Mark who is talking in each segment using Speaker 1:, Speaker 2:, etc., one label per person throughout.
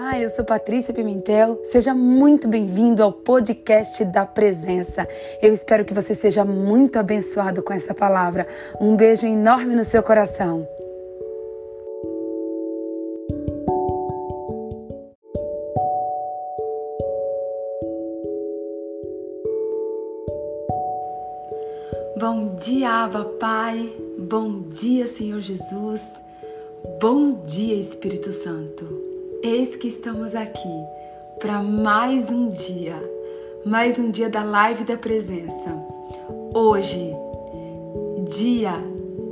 Speaker 1: Olá, eu sou Patrícia Pimentel. Seja muito bem-vindo ao podcast da Presença. Eu espero que você seja muito abençoado com essa palavra. Um beijo enorme no seu coração. Bom dia, Aba Pai. Bom dia, Senhor Jesus. Bom dia, Espírito Santo. Eis que estamos aqui para mais um dia, mais um dia da live da presença. Hoje, dia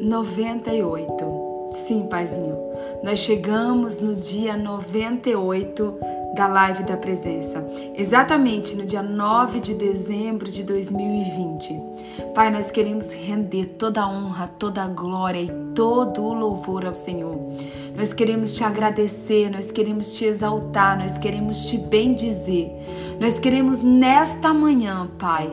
Speaker 1: 98. Sim, Paizinho, nós chegamos no dia 98 da live da presença, exatamente no dia 9 de dezembro de 2020. Pai, nós queremos render toda a honra, toda a glória e todo o louvor ao Senhor. Nós queremos te agradecer, nós queremos te exaltar, nós queremos te bendizer. Nós queremos nesta manhã, Pai,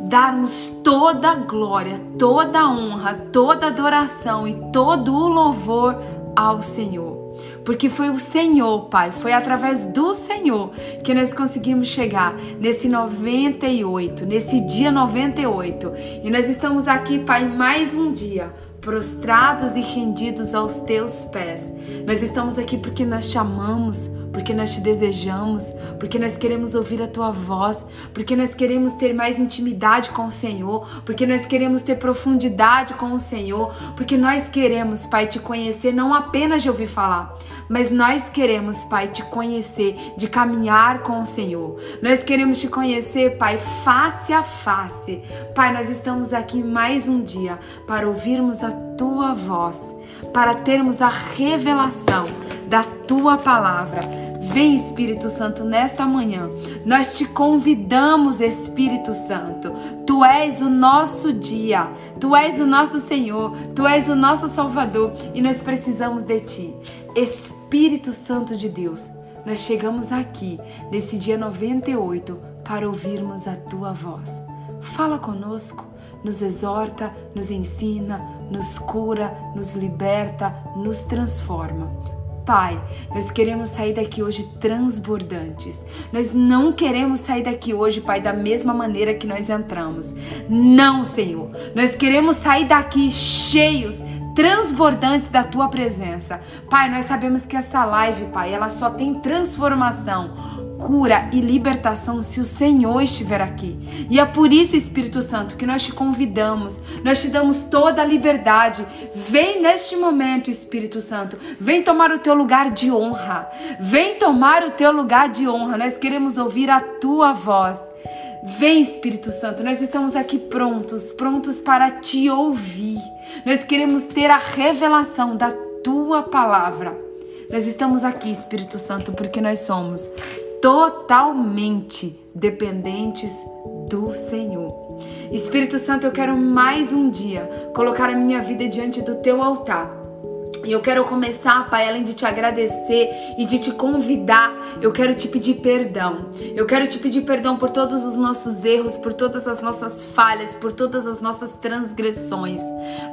Speaker 1: darmos toda a glória, toda a honra, toda a adoração e todo o louvor ao Senhor. Porque foi o Senhor, Pai, foi através do Senhor que nós conseguimos chegar nesse 98, nesse dia 98. E nós estamos aqui, Pai, mais um dia prostrados e rendidos aos teus pés. Nós estamos aqui porque nós te amamos, porque nós te desejamos, porque nós queremos ouvir a tua voz, porque nós queremos ter mais intimidade com o Senhor, porque nós queremos ter profundidade com o Senhor, porque nós queremos, Pai, te conhecer não apenas de ouvir falar, mas nós queremos, Pai, te conhecer, de caminhar com o Senhor. Nós queremos te conhecer, Pai, face a face. Pai, nós estamos aqui mais um dia para ouvirmos a tua voz, para termos a revelação da tua palavra. Vem, Espírito Santo, nesta manhã. Nós te convidamos, Espírito Santo. Tu és o nosso dia, tu és o nosso Senhor, tu és o nosso Salvador e nós precisamos de ti. Espírito Santo de Deus, nós chegamos aqui nesse dia 98 para ouvirmos a tua voz. Fala conosco nos exorta, nos ensina, nos cura, nos liberta, nos transforma. Pai, nós queremos sair daqui hoje transbordantes. Nós não queremos sair daqui hoje, Pai, da mesma maneira que nós entramos. Não, Senhor. Nós queremos sair daqui cheios, transbordantes da tua presença. Pai, nós sabemos que essa live, Pai, ela só tem transformação cura e libertação se o Senhor estiver aqui. E é por isso, Espírito Santo, que nós te convidamos, nós te damos toda a liberdade. Vem neste momento, Espírito Santo, vem tomar o teu lugar de honra. Vem tomar o teu lugar de honra. Nós queremos ouvir a tua voz. Vem, Espírito Santo, nós estamos aqui prontos, prontos para te ouvir. Nós queremos ter a revelação da tua palavra. Nós estamos aqui, Espírito Santo, porque nós somos totalmente dependentes do Senhor. Espírito Santo, eu quero mais um dia colocar a minha vida diante do teu altar e eu quero começar, Pai, além de te agradecer e de te convidar, eu quero te pedir perdão. Eu quero te pedir perdão por todos os nossos erros, por todas as nossas falhas, por todas as nossas transgressões.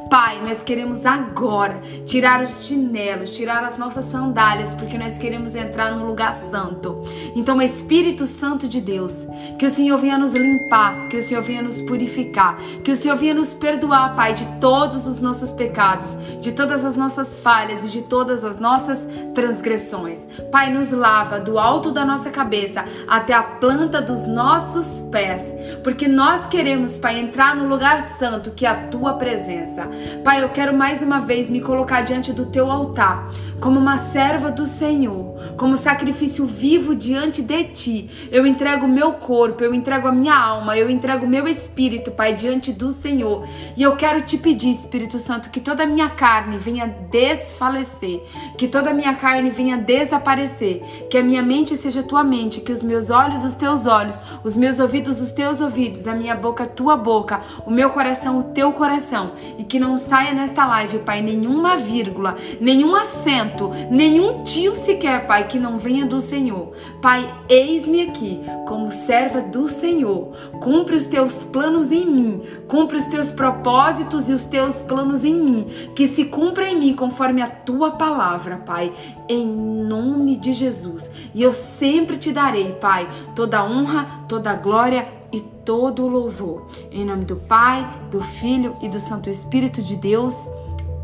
Speaker 1: Pai, nós queremos agora tirar os chinelos, tirar as nossas sandálias, porque nós queremos entrar no lugar santo. Então, Espírito Santo de Deus, que o Senhor venha nos limpar, que o Senhor venha nos purificar, que o Senhor venha nos perdoar, Pai, de todos os nossos pecados, de todas as nossas falhas e de todas as nossas transgressões. Pai, nos lava do alto da nossa cabeça até a planta dos nossos pés, porque nós queremos, Pai, entrar no lugar santo que é a tua presença. Pai, eu quero mais uma vez me colocar diante do teu altar, como uma serva do Senhor, como sacrifício vivo diante de ti. Eu entrego o meu corpo, eu entrego a minha alma, eu entrego o meu espírito, Pai, diante do Senhor. E eu quero te pedir, Espírito Santo, que toda a minha carne venha de desfalecer, que toda a minha carne venha desaparecer, que a minha mente seja tua mente, que os meus olhos os teus olhos, os meus ouvidos os teus ouvidos, a minha boca tua boca, o meu coração o teu coração, e que não saia nesta live, Pai, nenhuma vírgula, nenhum acento, nenhum tio sequer, Pai, que não venha do Senhor. Pai, eis-me aqui como serva do Senhor. Cumpre os teus planos em mim, cumpre os teus propósitos e os teus planos em mim, que se cumpra em mim conforme a tua palavra, Pai, em nome de Jesus. E eu sempre te darei, Pai, toda honra, toda glória e todo o louvor. Em nome do Pai, do Filho e do Santo Espírito de Deus.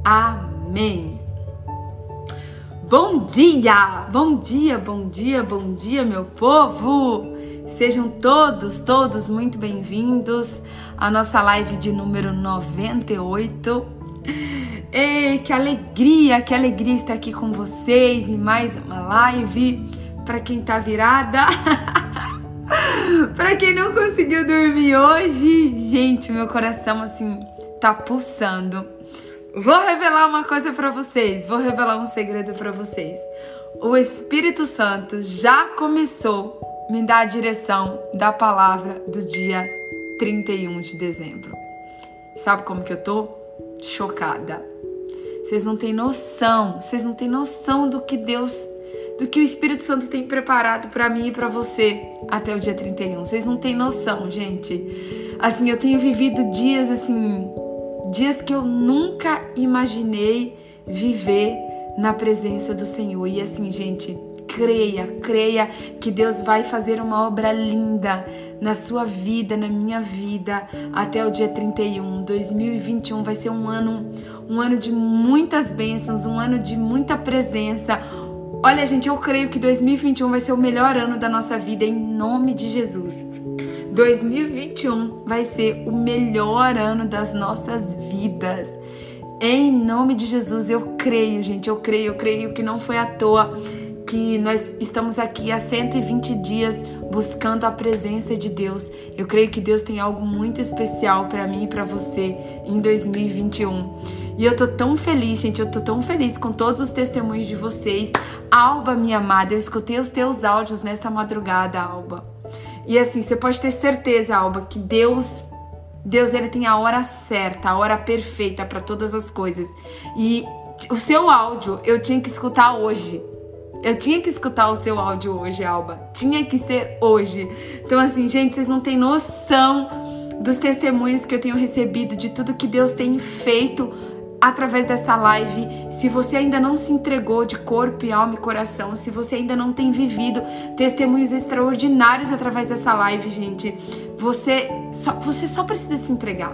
Speaker 1: Amém. Bom dia, bom dia, bom dia, bom dia, meu povo! Sejam todos, todos muito bem-vindos à nossa live de número 98. Ei, que alegria, que alegria estar aqui com vocês em mais uma live. Para quem tá virada, para quem não conseguiu dormir hoje, gente, meu coração assim tá pulsando. Vou revelar uma coisa para vocês, vou revelar um segredo para vocês. O Espírito Santo já começou a me dar a direção da palavra do dia 31 de dezembro. Sabe como que eu tô? Chocada. Vocês não têm noção, vocês não têm noção do que Deus, do que o Espírito Santo tem preparado para mim e para você até o dia 31. Vocês não têm noção, gente. Assim, eu tenho vivido dias assim, dias que eu nunca imaginei viver na presença do Senhor. E assim, gente, creia, creia que Deus vai fazer uma obra linda na sua vida, na minha vida, até o dia 31. 2021 vai ser um ano, um ano de muitas bênçãos, um ano de muita presença. Olha, gente, eu creio que 2021 vai ser o melhor ano da nossa vida em nome de Jesus. 2021 vai ser o melhor ano das nossas vidas. Em nome de Jesus, eu creio, gente, eu creio, eu creio que não foi à toa que nós estamos aqui há 120 dias buscando a presença de Deus. Eu creio que Deus tem algo muito especial para mim e para você em 2021. E eu tô tão feliz, gente, eu tô tão feliz com todos os testemunhos de vocês. Alba, minha amada, eu escutei os teus áudios nesta madrugada, Alba. E assim, você pode ter certeza, Alba, que Deus Deus ele tem a hora certa, a hora perfeita para todas as coisas. E o seu áudio eu tinha que escutar hoje. Eu tinha que escutar o seu áudio hoje, Alba. Tinha que ser hoje. Então, assim, gente, vocês não têm noção dos testemunhos que eu tenho recebido, de tudo que Deus tem feito através dessa live. Se você ainda não se entregou de corpo, alma e coração, se você ainda não tem vivido testemunhos extraordinários através dessa live, gente, você só, você só precisa se entregar.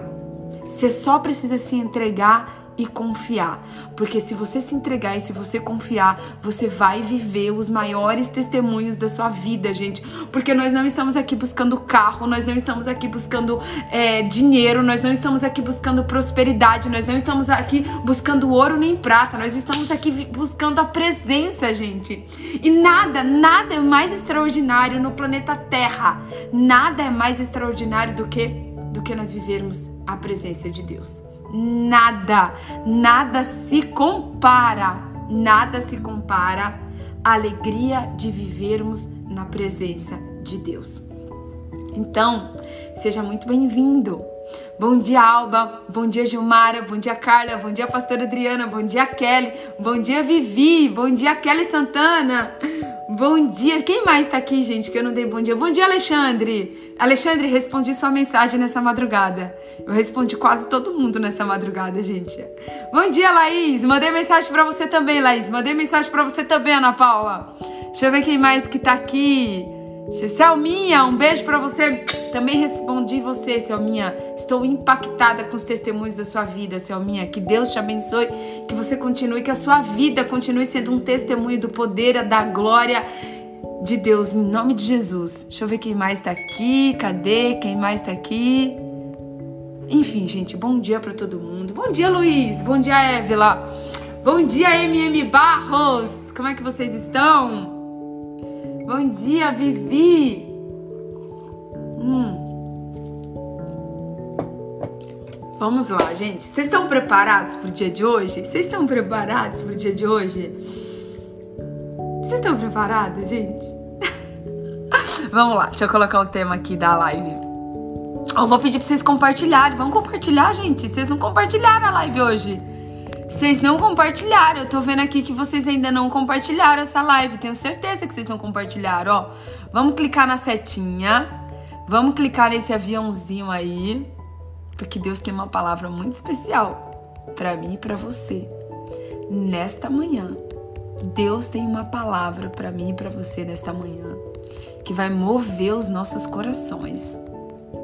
Speaker 1: Você só precisa se entregar e confiar. Porque se você se entregar e se você confiar, você vai viver os maiores testemunhos da sua vida, gente. Porque nós não estamos aqui buscando carro, nós não estamos aqui buscando é, dinheiro, nós não estamos aqui buscando prosperidade, nós não estamos aqui buscando ouro nem prata, nós estamos aqui buscando a presença, gente. E nada, nada é mais extraordinário no planeta Terra. Nada é mais extraordinário do que do que nós vivermos a presença de Deus nada, nada se compara, nada se compara à alegria de vivermos na presença de Deus. Então, seja muito bem-vindo. Bom dia, Alba. Bom dia, Gilmara. Bom dia, Carla. Bom dia, Pastora Adriana. Bom dia, Kelly. Bom dia, Vivi. Bom dia, Kelly Santana. Bom dia. Quem mais tá aqui, gente, que eu não dei bom dia? Bom dia, Alexandre. Alexandre, respondi sua mensagem nessa madrugada. Eu respondi quase todo mundo nessa madrugada, gente. Bom dia, Laís. Mandei mensagem para você também, Laís. Mandei mensagem para você também, Ana Paula. Deixa eu ver quem mais que tá aqui. Selminha, um beijo para você. Também respondi você, Selminha. Estou impactada com os testemunhos da sua vida, Selminha. Que Deus te abençoe, que você continue, que a sua vida continue sendo um testemunho do poder, da glória de Deus, em nome de Jesus. Deixa eu ver quem mais tá aqui. Cadê? Quem mais tá aqui? Enfim, gente, bom dia para todo mundo. Bom dia, Luiz. Bom dia, Évila. Bom dia, MM Barros. Como é que vocês estão? Bom dia, Vivi! Hum. Vamos lá, gente. Vocês estão preparados para o dia de hoje? Vocês estão preparados para o dia de hoje? Vocês estão preparados, gente? Vamos lá, deixa eu colocar o tema aqui da live. Eu vou pedir para vocês compartilharem. Vamos compartilhar, gente. Vocês não compartilharam a live hoje. Vocês não compartilharam. Eu tô vendo aqui que vocês ainda não compartilharam essa live. Tenho certeza que vocês não compartilharam, ó. Vamos clicar na setinha. Vamos clicar nesse aviãozinho aí. Porque Deus tem uma palavra muito especial para mim e para você. nesta manhã, Deus tem uma palavra para mim e para você nesta manhã que vai mover os nossos corações.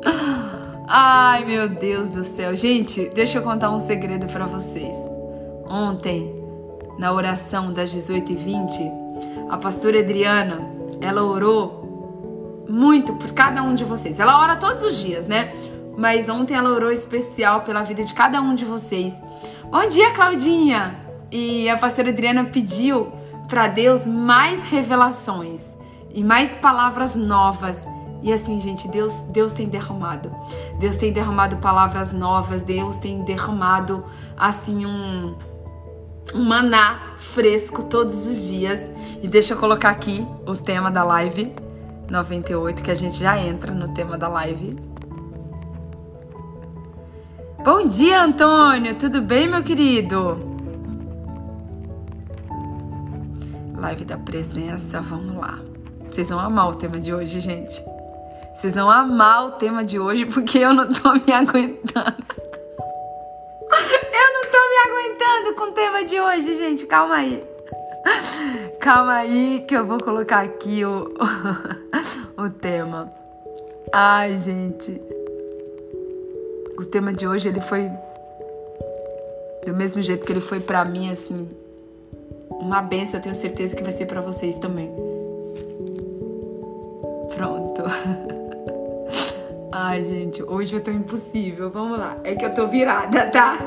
Speaker 1: Ai, meu Deus do céu. Gente, deixa eu contar um segredo para vocês. Ontem, na oração das 18h20, a pastora Adriana, ela orou muito por cada um de vocês. Ela ora todos os dias, né? Mas ontem ela orou especial pela vida de cada um de vocês. Bom dia, Claudinha! E a pastora Adriana pediu para Deus mais revelações e mais palavras novas. E assim, gente, Deus, Deus tem derramado. Deus tem derramado palavras novas, Deus tem derramado assim um um maná fresco todos os dias. E deixa eu colocar aqui o tema da live 98, que a gente já entra no tema da live. Bom dia, Antônio. Tudo bem, meu querido? Live da presença, vamos lá. Vocês vão amar o tema de hoje, gente. Vocês vão amar o tema de hoje porque eu não tô me aguentando. Aguentando com o tema de hoje, gente. Calma aí. Calma aí que eu vou colocar aqui o, o tema. Ai, gente. O tema de hoje ele foi do mesmo jeito que ele foi para mim assim, uma benção, eu tenho certeza que vai ser para vocês também. Pronto. Ai, gente, hoje eu tô impossível. Vamos lá. É que eu tô virada, tá?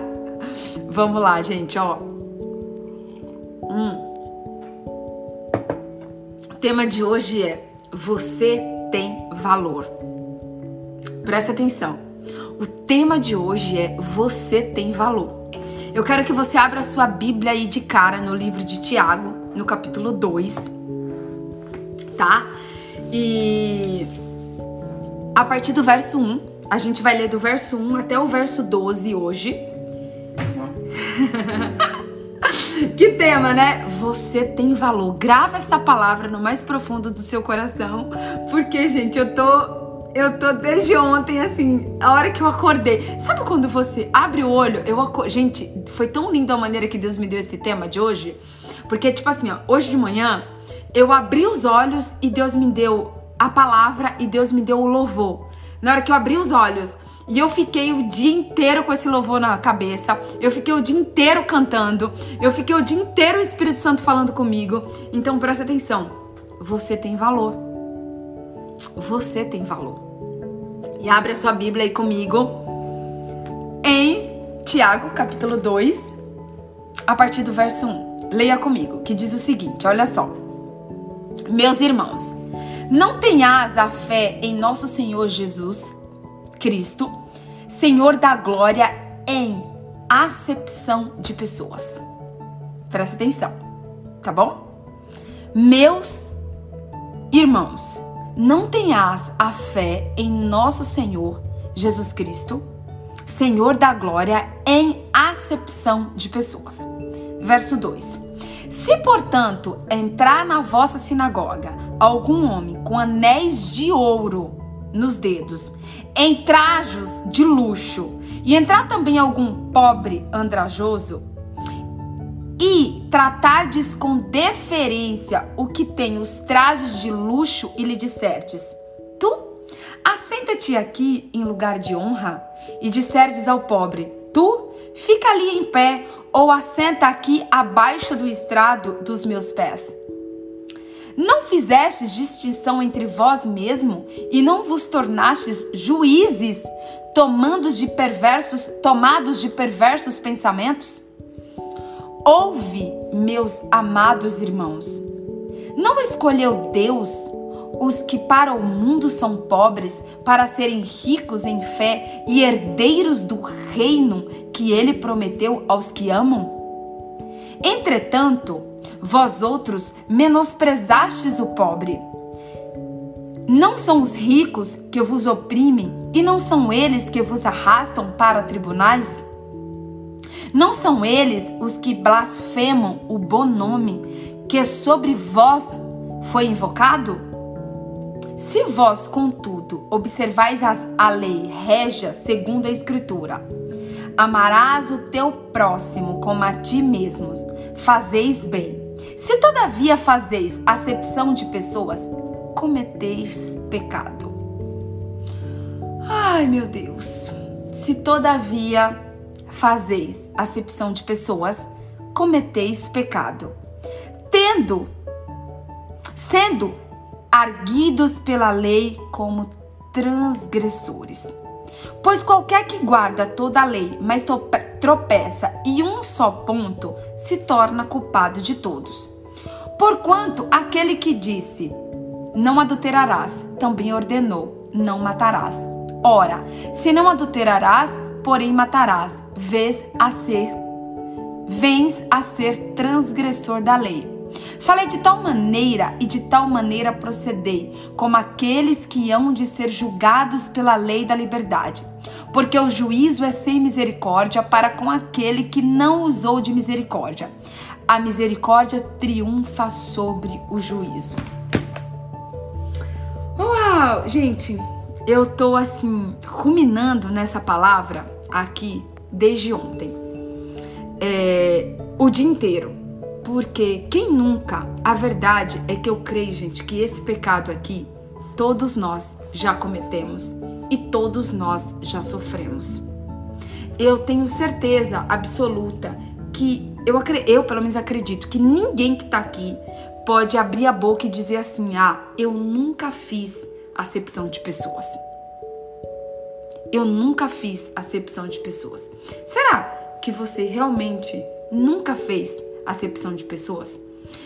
Speaker 1: Vamos lá, gente, ó. Hum. O tema de hoje é Você tem valor. Presta atenção. O tema de hoje é Você tem valor. Eu quero que você abra sua Bíblia aí de cara no livro de Tiago, no capítulo 2, tá? E a partir do verso 1, a gente vai ler do verso 1 até o verso 12 hoje. que tema, né? Você tem valor. Grava essa palavra no mais profundo do seu coração, porque, gente, eu tô eu tô desde ontem, assim, a hora que eu acordei. Sabe quando você abre o olho? Eu aco... Gente, foi tão lindo a maneira que Deus me deu esse tema de hoje. Porque, tipo assim, ó, hoje de manhã, eu abri os olhos e Deus me deu a palavra e Deus me deu o louvor. Na hora que eu abri os olhos e eu fiquei o dia inteiro com esse louvor na cabeça, eu fiquei o dia inteiro cantando, eu fiquei o dia inteiro o Espírito Santo falando comigo. Então presta atenção, você tem valor. Você tem valor. E abre a sua Bíblia aí comigo em Tiago, capítulo 2, a partir do verso 1. Leia comigo, que diz o seguinte: olha só. Meus irmãos, não tenhas a fé em nosso Senhor Jesus Cristo, Senhor da glória, em acepção de pessoas. Presta atenção, tá bom? Meus irmãos, não tenhas a fé em nosso Senhor Jesus Cristo, Senhor da glória, em acepção de pessoas. Verso 2: Se, portanto, entrar na vossa sinagoga algum homem com anéis de ouro nos dedos, em trajos de luxo, e entrar também algum pobre andrajoso, e tratardes com deferência o que tem os trajes de luxo e lhe disserdes: Tu, assenta-te aqui em lugar de honra, e disserdes ao pobre: Tu, fica ali em pé, ou assenta aqui abaixo do estrado dos meus pés. Não fizestes distinção entre vós mesmo e não vos tornastes juízes, tomando de perversos, tomados de perversos pensamentos? Ouve, meus amados irmãos. Não escolheu Deus os que para o mundo são pobres para serem ricos em fé e herdeiros do reino que ele prometeu aos que amam? Entretanto, vós outros menosprezastes o pobre. Não são os ricos que vos oprimem e não são eles que vos arrastam para tribunais? Não são eles os que blasfemam o bom nome que sobre vós foi invocado? Se vós, contudo, observais as, a lei régia segundo a Escritura, Amarás o teu próximo como a ti mesmo. Fazeis bem. Se todavia fazeis acepção de pessoas, cometeis pecado. Ai, meu Deus. Se todavia fazeis acepção de pessoas, cometeis pecado. Tendo, sendo arguidos pela lei como transgressores. Pois qualquer que guarda toda a lei, mas tropeça em um só ponto, se torna culpado de todos. Porquanto aquele que disse: Não adulterarás, também ordenou: Não matarás. Ora, se não adulterarás, porém matarás, vês a ser vens a ser transgressor da lei. Falei de tal maneira e de tal maneira procedei, como aqueles que hão de ser julgados pela lei da liberdade. Porque o juízo é sem misericórdia para com aquele que não usou de misericórdia. A misericórdia triunfa sobre o juízo. Uau, gente, eu tô assim, ruminando nessa palavra aqui desde ontem. É, o dia inteiro. Porque quem nunca? A verdade é que eu creio, gente, que esse pecado aqui, todos nós já cometemos e todos nós já sofremos. Eu tenho certeza absoluta que eu, eu pelo menos acredito que ninguém que tá aqui pode abrir a boca e dizer assim: ah, eu nunca fiz acepção de pessoas. Eu nunca fiz acepção de pessoas. Será que você realmente nunca fez acepção de pessoas?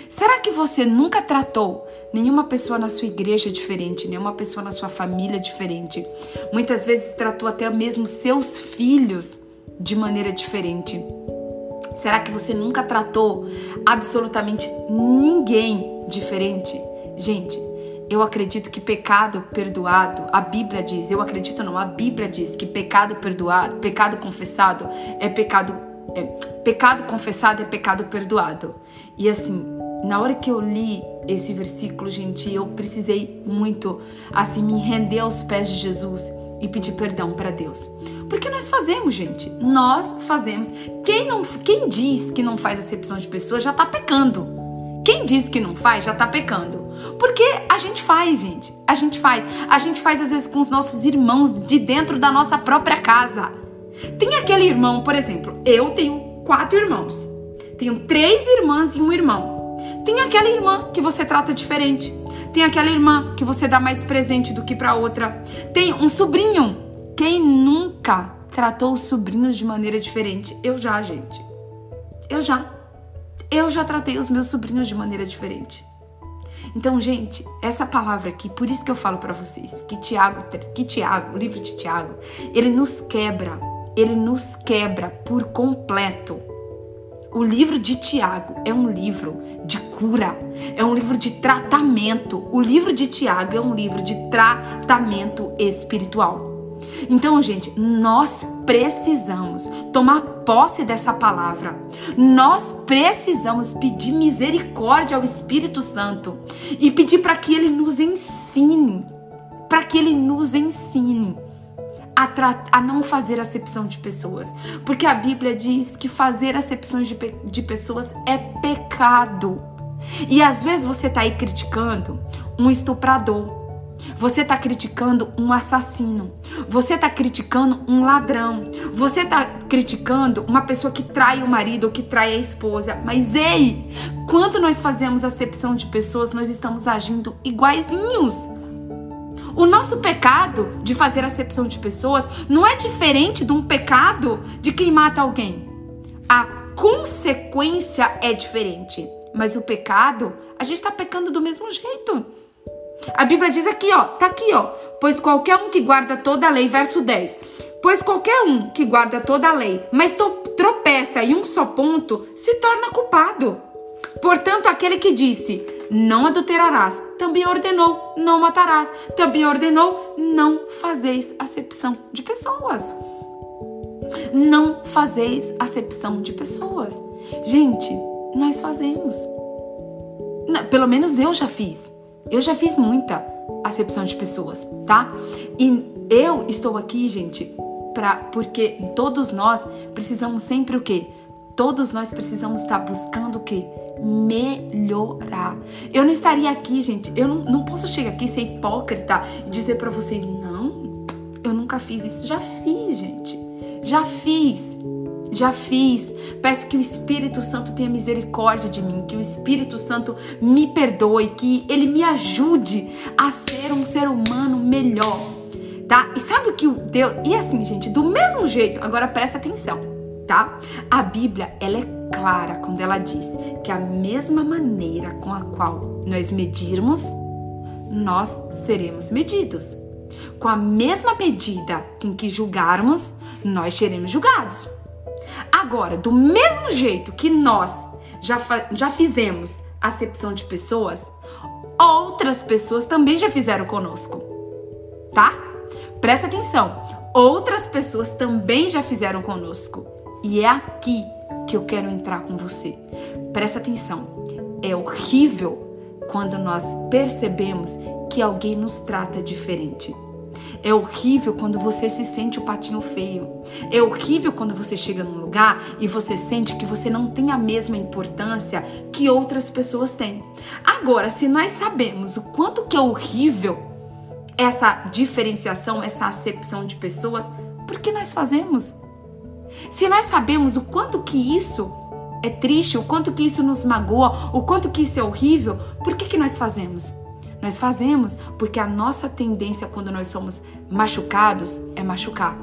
Speaker 1: Será que você nunca tratou nenhuma pessoa na sua igreja diferente, nenhuma pessoa na sua família diferente? Muitas vezes tratou até mesmo seus filhos de maneira diferente. Será que você nunca tratou absolutamente ninguém diferente? Gente, eu acredito que pecado perdoado, a Bíblia diz, eu acredito não, a Bíblia diz que pecado perdoado, pecado confessado é pecado é, pecado confessado é pecado perdoado. E assim, na hora que eu li esse versículo, gente, eu precisei muito assim me render aos pés de Jesus e pedir perdão para Deus. Porque nós fazemos, gente. Nós fazemos. Quem não quem diz que não faz acepção de pessoas já tá pecando. Quem diz que não faz já tá pecando. Porque a gente faz, gente. A gente faz. A gente faz às vezes com os nossos irmãos de dentro da nossa própria casa. Tem aquele irmão, por exemplo, eu tenho quatro irmãos. Tenho três irmãs e um irmão. Tem aquela irmã que você trata diferente. Tem aquela irmã que você dá mais presente do que para outra. Tem um sobrinho. Quem nunca tratou os sobrinhos de maneira diferente? Eu já, gente. Eu já. Eu já tratei os meus sobrinhos de maneira diferente. Então, gente, essa palavra aqui, por isso que eu falo para vocês, que Tiago, que Tiago, o livro de Tiago, ele nos quebra ele nos quebra por completo. O livro de Tiago é um livro de cura, é um livro de tratamento. O livro de Tiago é um livro de tratamento espiritual. Então, gente, nós precisamos tomar posse dessa palavra. Nós precisamos pedir misericórdia ao Espírito Santo e pedir para que ele nos ensine, para que ele nos ensine a, a, não fazer acepção de pessoas. Porque a Bíblia diz que fazer acepções de, de pessoas é pecado. E às vezes você está aí criticando um estuprador. Você está criticando um assassino. Você está criticando um ladrão. Você está criticando uma pessoa que trai o marido ou que trai a esposa. Mas ei, quando nós fazemos acepção de pessoas, nós estamos agindo iguaizinhos. O nosso pecado de fazer acepção de pessoas não é diferente de um pecado de quem mata alguém. A consequência é diferente, mas o pecado, a gente está pecando do mesmo jeito. A Bíblia diz aqui, ó, tá aqui, ó. Pois qualquer um que guarda toda a lei, verso 10. Pois qualquer um que guarda toda a lei, mas tropeça em um só ponto, se torna culpado. Portanto, aquele que disse: não adulterarás. Também ordenou, não matarás. Também ordenou, não fazeis acepção de pessoas. Não fazeis acepção de pessoas. Gente, nós fazemos. Pelo menos eu já fiz. Eu já fiz muita acepção de pessoas, tá? E eu estou aqui, gente, para porque todos nós precisamos sempre o quê? Todos nós precisamos estar buscando o quê? Melhorar. Eu não estaria aqui, gente. Eu não, não posso chegar aqui ser hipócrita e dizer para vocês, não, eu nunca fiz isso. Já fiz, gente. Já fiz. Já fiz. Peço que o Espírito Santo tenha misericórdia de mim, que o Espírito Santo me perdoe, que ele me ajude a ser um ser humano melhor. Tá? E sabe o que o Deus. E assim, gente, do mesmo jeito, agora presta atenção tá? A Bíblia, ela é clara quando ela diz que a mesma maneira com a qual nós medirmos, nós seremos medidos. Com a mesma medida com que julgarmos, nós seremos julgados. Agora, do mesmo jeito que nós já, já fizemos acepção de pessoas, outras pessoas também já fizeram conosco, tá? Presta atenção, outras pessoas também já fizeram conosco. E é aqui que eu quero entrar com você. Presta atenção. É horrível quando nós percebemos que alguém nos trata diferente. É horrível quando você se sente o patinho feio. É horrível quando você chega num lugar e você sente que você não tem a mesma importância que outras pessoas têm. Agora, se nós sabemos o quanto que é horrível essa diferenciação, essa acepção de pessoas, por que nós fazemos? Se nós sabemos o quanto que isso é triste, o quanto que isso nos magoa, o quanto que isso é horrível, por que, que nós fazemos? Nós fazemos porque a nossa tendência quando nós somos machucados é machucar.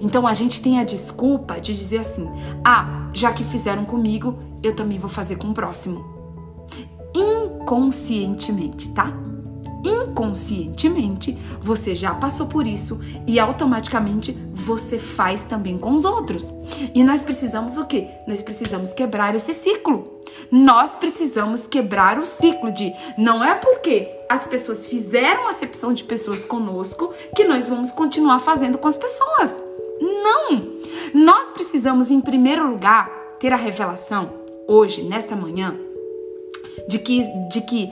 Speaker 1: Então a gente tem a desculpa de dizer assim: ah, já que fizeram comigo, eu também vou fazer com o próximo. Inconscientemente, tá? Inconscientemente você já passou por isso e automaticamente você faz também com os outros. E nós precisamos o quê? Nós precisamos quebrar esse ciclo. Nós precisamos quebrar o ciclo de não é porque as pessoas fizeram acepção de pessoas conosco que nós vamos continuar fazendo com as pessoas. Não! Nós precisamos, em primeiro lugar, ter a revelação hoje, nesta manhã, de que, de que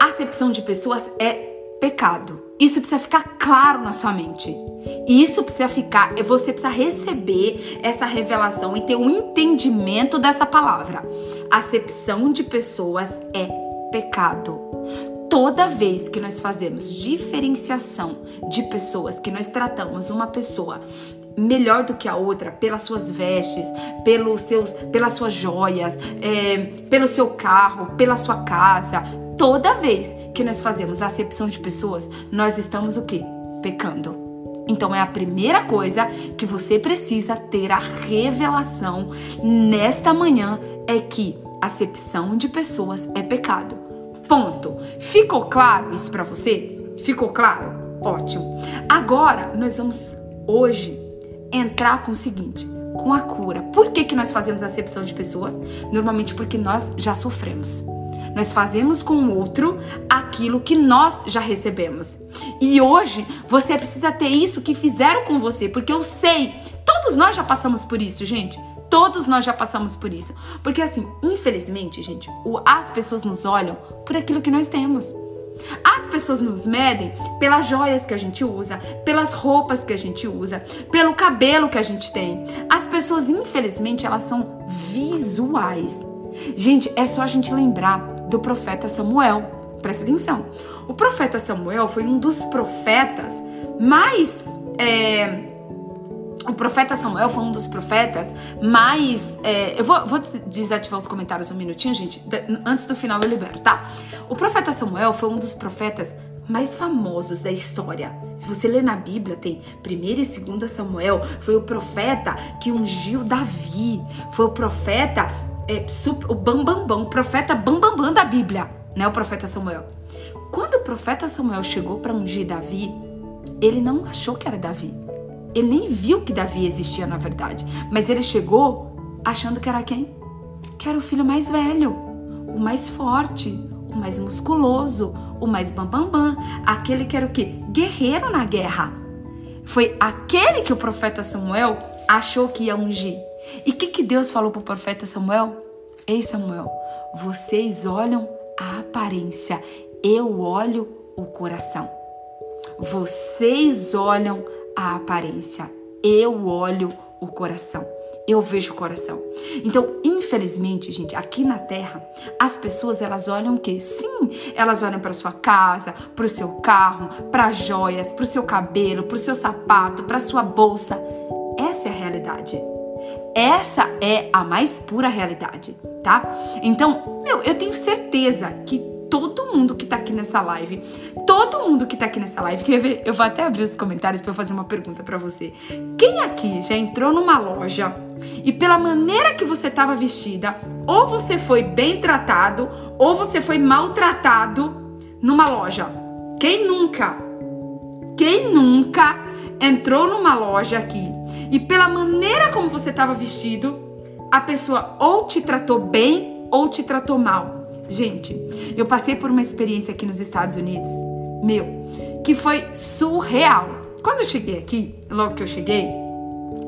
Speaker 1: acepção de pessoas é pecado. Isso precisa ficar claro na sua mente. Isso precisa ficar, você precisa receber essa revelação e ter um entendimento dessa palavra. Acepção de pessoas é pecado. Toda vez que nós fazemos diferenciação de pessoas, que nós tratamos uma pessoa melhor do que a outra pelas suas vestes, pelos seus, pelas suas joias, é, pelo seu carro, pela sua casa, toda vez que nós fazemos acepção de pessoas, nós estamos o quê? Pecando. Então é a primeira coisa que você precisa ter a revelação nesta manhã é que acepção de pessoas é pecado. Ponto. Ficou claro isso para você? Ficou claro? Ótimo. Agora nós vamos hoje entrar com o seguinte, com a cura. Por que que nós fazemos acepção de pessoas? Normalmente porque nós já sofremos. Nós fazemos com o outro aquilo que nós já recebemos. E hoje você precisa ter isso que fizeram com você, porque eu sei, todos nós já passamos por isso, gente. Todos nós já passamos por isso. Porque assim, infelizmente, gente, as pessoas nos olham por aquilo que nós temos. As pessoas nos medem pelas joias que a gente usa, pelas roupas que a gente usa, pelo cabelo que a gente tem. As pessoas, infelizmente, elas são visuais. Gente, é só a gente lembrar do profeta Samuel. Presta atenção. O profeta Samuel foi um dos profetas mais. É, o profeta Samuel foi um dos profetas mais. É, eu vou, vou, desativar os comentários um minutinho, gente. Antes do final eu libero, tá? O profeta Samuel foi um dos profetas mais famosos da história. Se você ler na Bíblia, tem 1 e 2 Samuel. Foi o profeta que ungiu Davi. Foi o profeta é, o Bambambam, bam, bam, o profeta Bambambam bam, bam da Bíblia, né? O profeta Samuel. Quando o profeta Samuel chegou para ungir Davi, ele não achou que era Davi. Ele nem viu que Davi existia na verdade. Mas ele chegou achando que era quem? Que era o filho mais velho, o mais forte, o mais musculoso, o mais bambambam, bam, bam, aquele que era o quê? Guerreiro na guerra. Foi aquele que o profeta Samuel achou que ia ungir. E o que, que Deus falou para o profeta Samuel? Ei, Samuel, vocês olham a aparência, eu olho o coração. Vocês olham a aparência, eu olho o coração. Eu vejo o coração. Então, infelizmente, gente, aqui na Terra, as pessoas elas olham o quê? Sim, elas olham para sua casa, para o seu carro, para joias, para o seu cabelo, para o seu sapato, para sua bolsa. Essa é a realidade. Essa é a mais pura realidade, tá? Então, meu, eu tenho certeza que todo mundo que tá aqui nessa live, todo mundo que tá aqui nessa live, quer ver? Eu vou até abrir os comentários para eu fazer uma pergunta para você. Quem aqui já entrou numa loja e pela maneira que você tava vestida, ou você foi bem tratado, ou você foi maltratado numa loja? Quem nunca? Quem nunca entrou numa loja aqui e pela maneira como você estava vestido, a pessoa ou te tratou bem ou te tratou mal? Gente, eu passei por uma experiência aqui nos Estados Unidos, meu, que foi surreal. Quando eu cheguei aqui, logo que eu cheguei,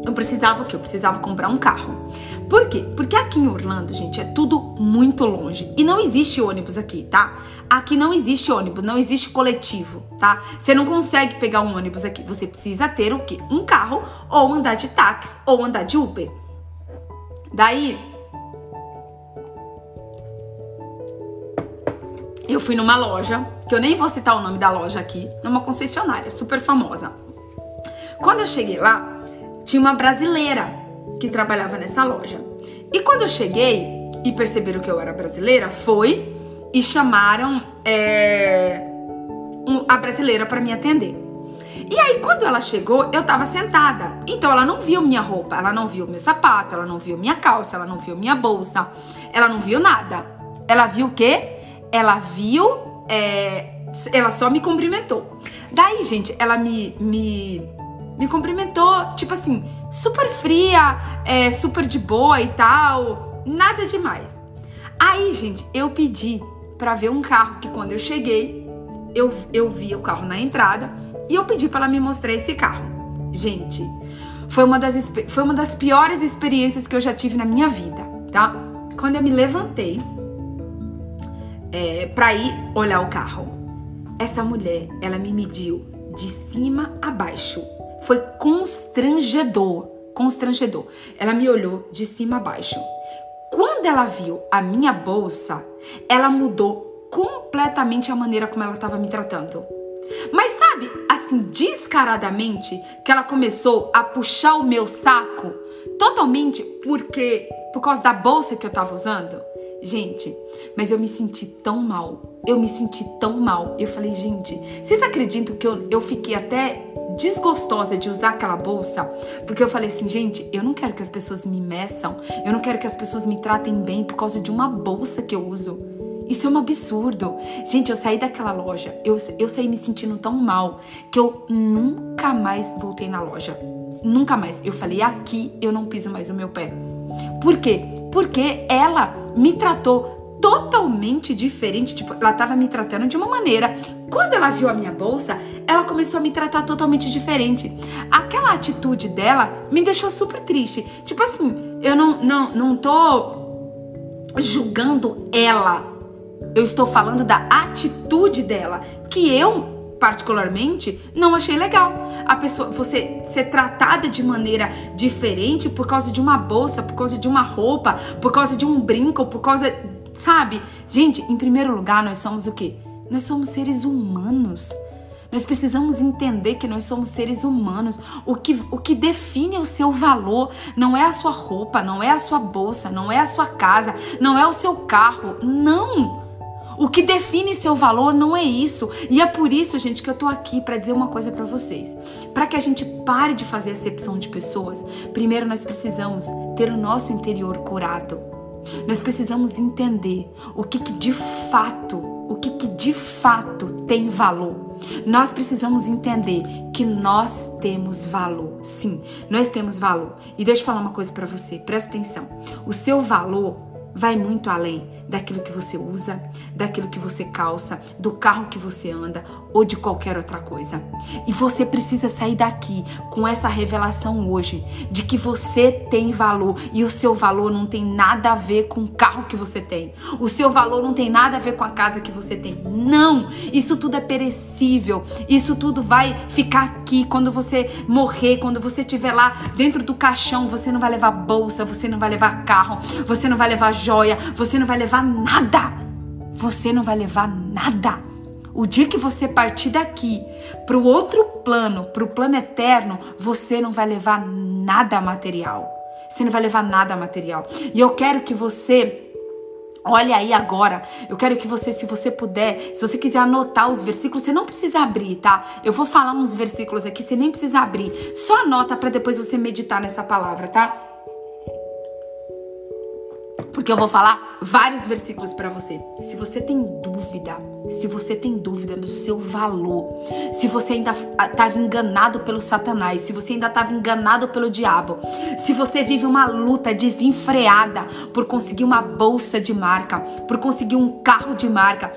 Speaker 1: eu precisava o quê? Eu precisava comprar um carro. Por quê? Porque aqui em Orlando, gente, é tudo muito longe. E não existe ônibus aqui, tá? Aqui não existe ônibus, não existe coletivo, tá? Você não consegue pegar um ônibus aqui. Você precisa ter o quê? Um carro, ou andar de táxi, ou andar de Uber. Daí, eu fui numa loja, que eu nem vou citar o nome da loja aqui, numa concessionária super famosa. Quando eu cheguei lá, tinha uma brasileira que trabalhava nessa loja. E quando eu cheguei e perceberam que eu era brasileira, foi e chamaram é, a brasileira para me atender. E aí, quando ela chegou, eu tava sentada. Então, ela não viu minha roupa, ela não viu meu sapato, ela não viu minha calça, ela não viu minha bolsa, ela não viu nada. Ela viu o quê? Ela viu, é, ela só me cumprimentou. Daí, gente, ela me, me, me cumprimentou, tipo assim, super fria, é, super de boa e tal, nada demais. Aí, gente, eu pedi para ver um carro que quando eu cheguei, eu, eu vi o carro na entrada e eu pedi para ela me mostrar esse carro. Gente, foi uma, das, foi uma das piores experiências que eu já tive na minha vida, tá? Quando eu me levantei, é, para ir olhar o carro. Essa mulher, ela me mediu de cima a baixo. Foi constrangedor, constrangedor. Ela me olhou de cima a baixo. Quando ela viu a minha bolsa, ela mudou completamente a maneira como ela estava me tratando. Mas sabe, assim, descaradamente, que ela começou a puxar o meu saco totalmente porque por causa da bolsa que eu estava usando? Gente, mas eu me senti tão mal. Eu me senti tão mal. Eu falei, gente, vocês acreditam que eu, eu fiquei até desgostosa de usar aquela bolsa? Porque eu falei assim, gente, eu não quero que as pessoas me meçam. Eu não quero que as pessoas me tratem bem por causa de uma bolsa que eu uso. Isso é um absurdo. Gente, eu saí daquela loja, eu, eu saí me sentindo tão mal que eu nunca mais voltei na loja. Nunca mais. Eu falei, aqui eu não piso mais o meu pé. Por quê? Porque ela me tratou totalmente diferente, tipo, ela tava me tratando de uma maneira. Quando ela viu a minha bolsa, ela começou a me tratar totalmente diferente. Aquela atitude dela me deixou super triste. Tipo assim, eu não não não tô julgando ela. Eu estou falando da atitude dela, que eu particularmente, não achei legal. A pessoa, você ser tratada de maneira diferente por causa de uma bolsa, por causa de uma roupa, por causa de um brinco, por causa, sabe? Gente, em primeiro lugar, nós somos o quê? Nós somos seres humanos. Nós precisamos entender que nós somos seres humanos. O que, o que define o seu valor não é a sua roupa, não é a sua bolsa, não é a sua casa, não é o seu carro. Não! O que define seu valor não é isso. E é por isso, gente, que eu tô aqui para dizer uma coisa para vocês. Para que a gente pare de fazer acepção de pessoas, primeiro nós precisamos ter o nosso interior curado. Nós precisamos entender o que, que de fato, o que, que de fato tem valor. Nós precisamos entender que nós temos valor. Sim, nós temos valor. E deixa eu falar uma coisa para você, presta atenção. O seu valor vai muito além daquilo que você usa, daquilo que você calça, do carro que você anda ou de qualquer outra coisa. E você precisa sair daqui com essa revelação hoje de que você tem valor e o seu valor não tem nada a ver com o carro que você tem. O seu valor não tem nada a ver com a casa que você tem. Não! Isso tudo é perecível. Isso tudo vai ficar aqui quando você morrer, quando você estiver lá dentro do caixão, você não vai levar bolsa, você não vai levar carro, você não vai levar joia, você não vai levar nada. Você não vai levar nada. O dia que você partir daqui para o outro plano, para o plano eterno, você não vai levar nada material. Você não vai levar nada material. E eu quero que você Olha aí agora, eu quero que você, se você puder, se você quiser anotar os versículos, você não precisa abrir, tá? Eu vou falar uns versículos aqui, você nem precisa abrir. Só anota para depois você meditar nessa palavra, tá? Porque eu vou falar vários versículos para você. Se você tem dúvida, se você tem dúvida do seu valor, se você ainda estava enganado pelo Satanás, se você ainda estava enganado pelo diabo, se você vive uma luta desenfreada por conseguir uma bolsa de marca, por conseguir um carro de marca,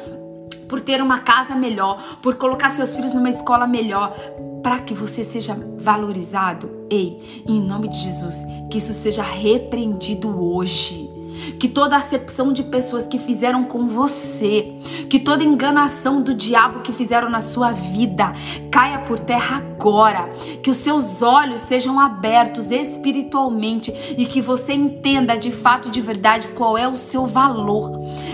Speaker 1: por ter uma casa melhor, por colocar seus filhos numa escola melhor, para que você seja valorizado, ei, em nome de Jesus, que isso seja repreendido hoje que toda acepção de pessoas que fizeram com você, que toda enganação do diabo que fizeram na sua vida caia por terra agora, que os seus olhos sejam abertos espiritualmente e que você entenda de fato de verdade qual é o seu valor.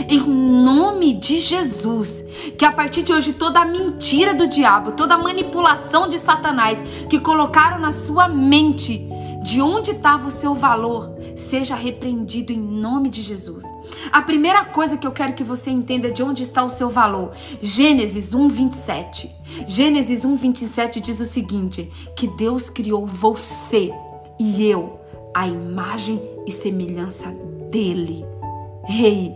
Speaker 1: Em nome de Jesus, que a partir de hoje toda a mentira do diabo, toda a manipulação de Satanás que colocaram na sua mente de onde estava o seu valor, seja repreendido em nome de Jesus. A primeira coisa que eu quero que você entenda de onde está o seu valor. Gênesis 1:27. Gênesis 1:27 diz o seguinte: que Deus criou você e eu a imagem e semelhança dele. Ei,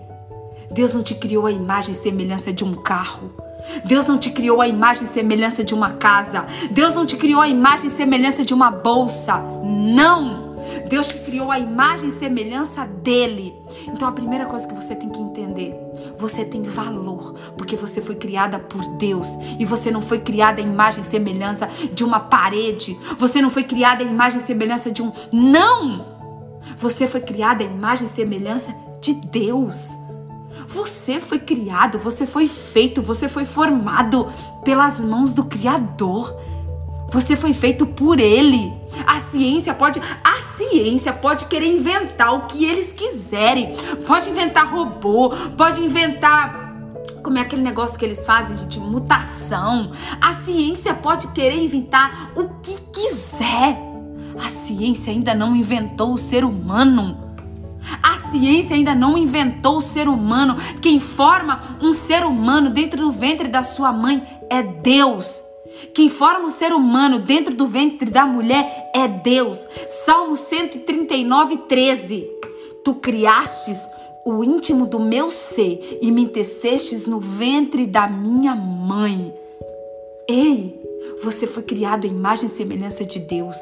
Speaker 1: Deus não te criou a imagem e semelhança de um carro. Deus não te criou a imagem e semelhança de uma casa. Deus não te criou a imagem e semelhança de uma bolsa. Não! Deus te criou a imagem e semelhança dele. Então a primeira coisa que você tem que entender, você tem valor, porque você foi criada por Deus e você não foi criada a imagem e semelhança de uma parede. Você não foi criada a imagem e semelhança de um não. Você foi criada a imagem e semelhança de Deus. Você foi criado, você foi feito, você foi formado pelas mãos do Criador. Você foi feito por ele. A ciência pode, a ciência pode querer inventar o que eles quiserem. Pode inventar robô, pode inventar como é aquele negócio que eles fazem de mutação. A ciência pode querer inventar o que quiser. A ciência ainda não inventou o ser humano. A ciência ainda não inventou o ser humano. Quem forma um ser humano dentro do ventre da sua mãe é Deus. Quem forma um ser humano dentro do ventre da mulher é Deus. Salmo 139, 13. Tu criastes o íntimo do meu ser e me tecestes no ventre da minha mãe. Ei, você foi criado em imagem e semelhança de Deus.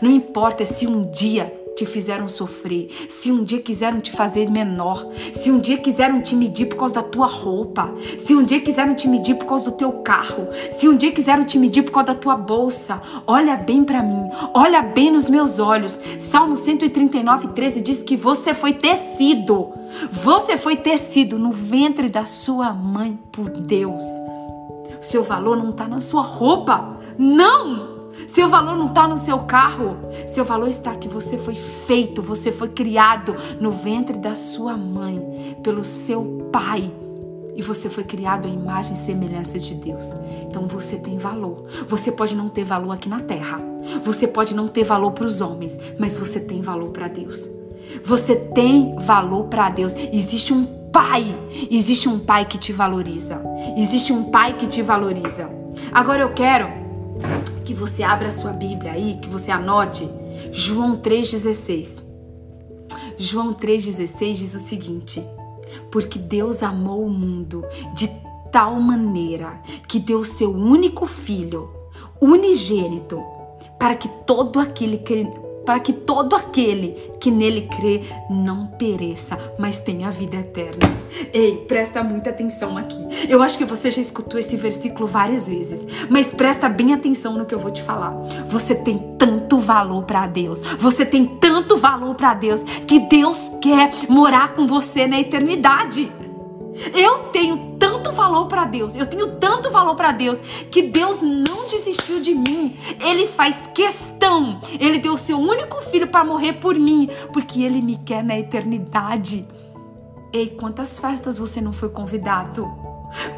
Speaker 1: Não importa se um dia te fizeram sofrer, se um dia quiseram te fazer menor, se um dia quiseram te medir por causa da tua roupa, se um dia quiseram te medir por causa do teu carro, se um dia quiseram te medir por causa da tua bolsa, olha bem para mim, olha bem nos meus olhos. Salmo 139, 13 diz que você foi tecido, você foi tecido no ventre da sua mãe por Deus. O seu valor não está na sua roupa, não! Seu valor não está no seu carro. Seu valor está que você foi feito, você foi criado no ventre da sua mãe, pelo seu pai. E você foi criado à imagem e semelhança de Deus. Então você tem valor. Você pode não ter valor aqui na terra. Você pode não ter valor para os homens, mas você tem valor para Deus. Você tem valor para Deus. Existe um pai, existe um pai que te valoriza. Existe um pai que te valoriza. Agora eu quero que você abra a sua Bíblia aí, que você anote João 3,16. João 3,16 diz o seguinte: Porque Deus amou o mundo de tal maneira que deu seu único filho, unigênito, para que todo aquele que para que todo aquele que nele crê não pereça, mas tenha vida eterna. Ei, presta muita atenção aqui. Eu acho que você já escutou esse versículo várias vezes, mas presta bem atenção no que eu vou te falar. Você tem tanto valor para Deus. Você tem tanto valor para Deus que Deus quer morar com você na eternidade. Eu tenho tanto valor para Deus, eu tenho tanto valor para Deus que Deus não desistiu de mim. Ele faz questão. Ele deu o seu único filho para morrer por mim, porque ele me quer na eternidade. Ei, quantas festas você não foi convidado?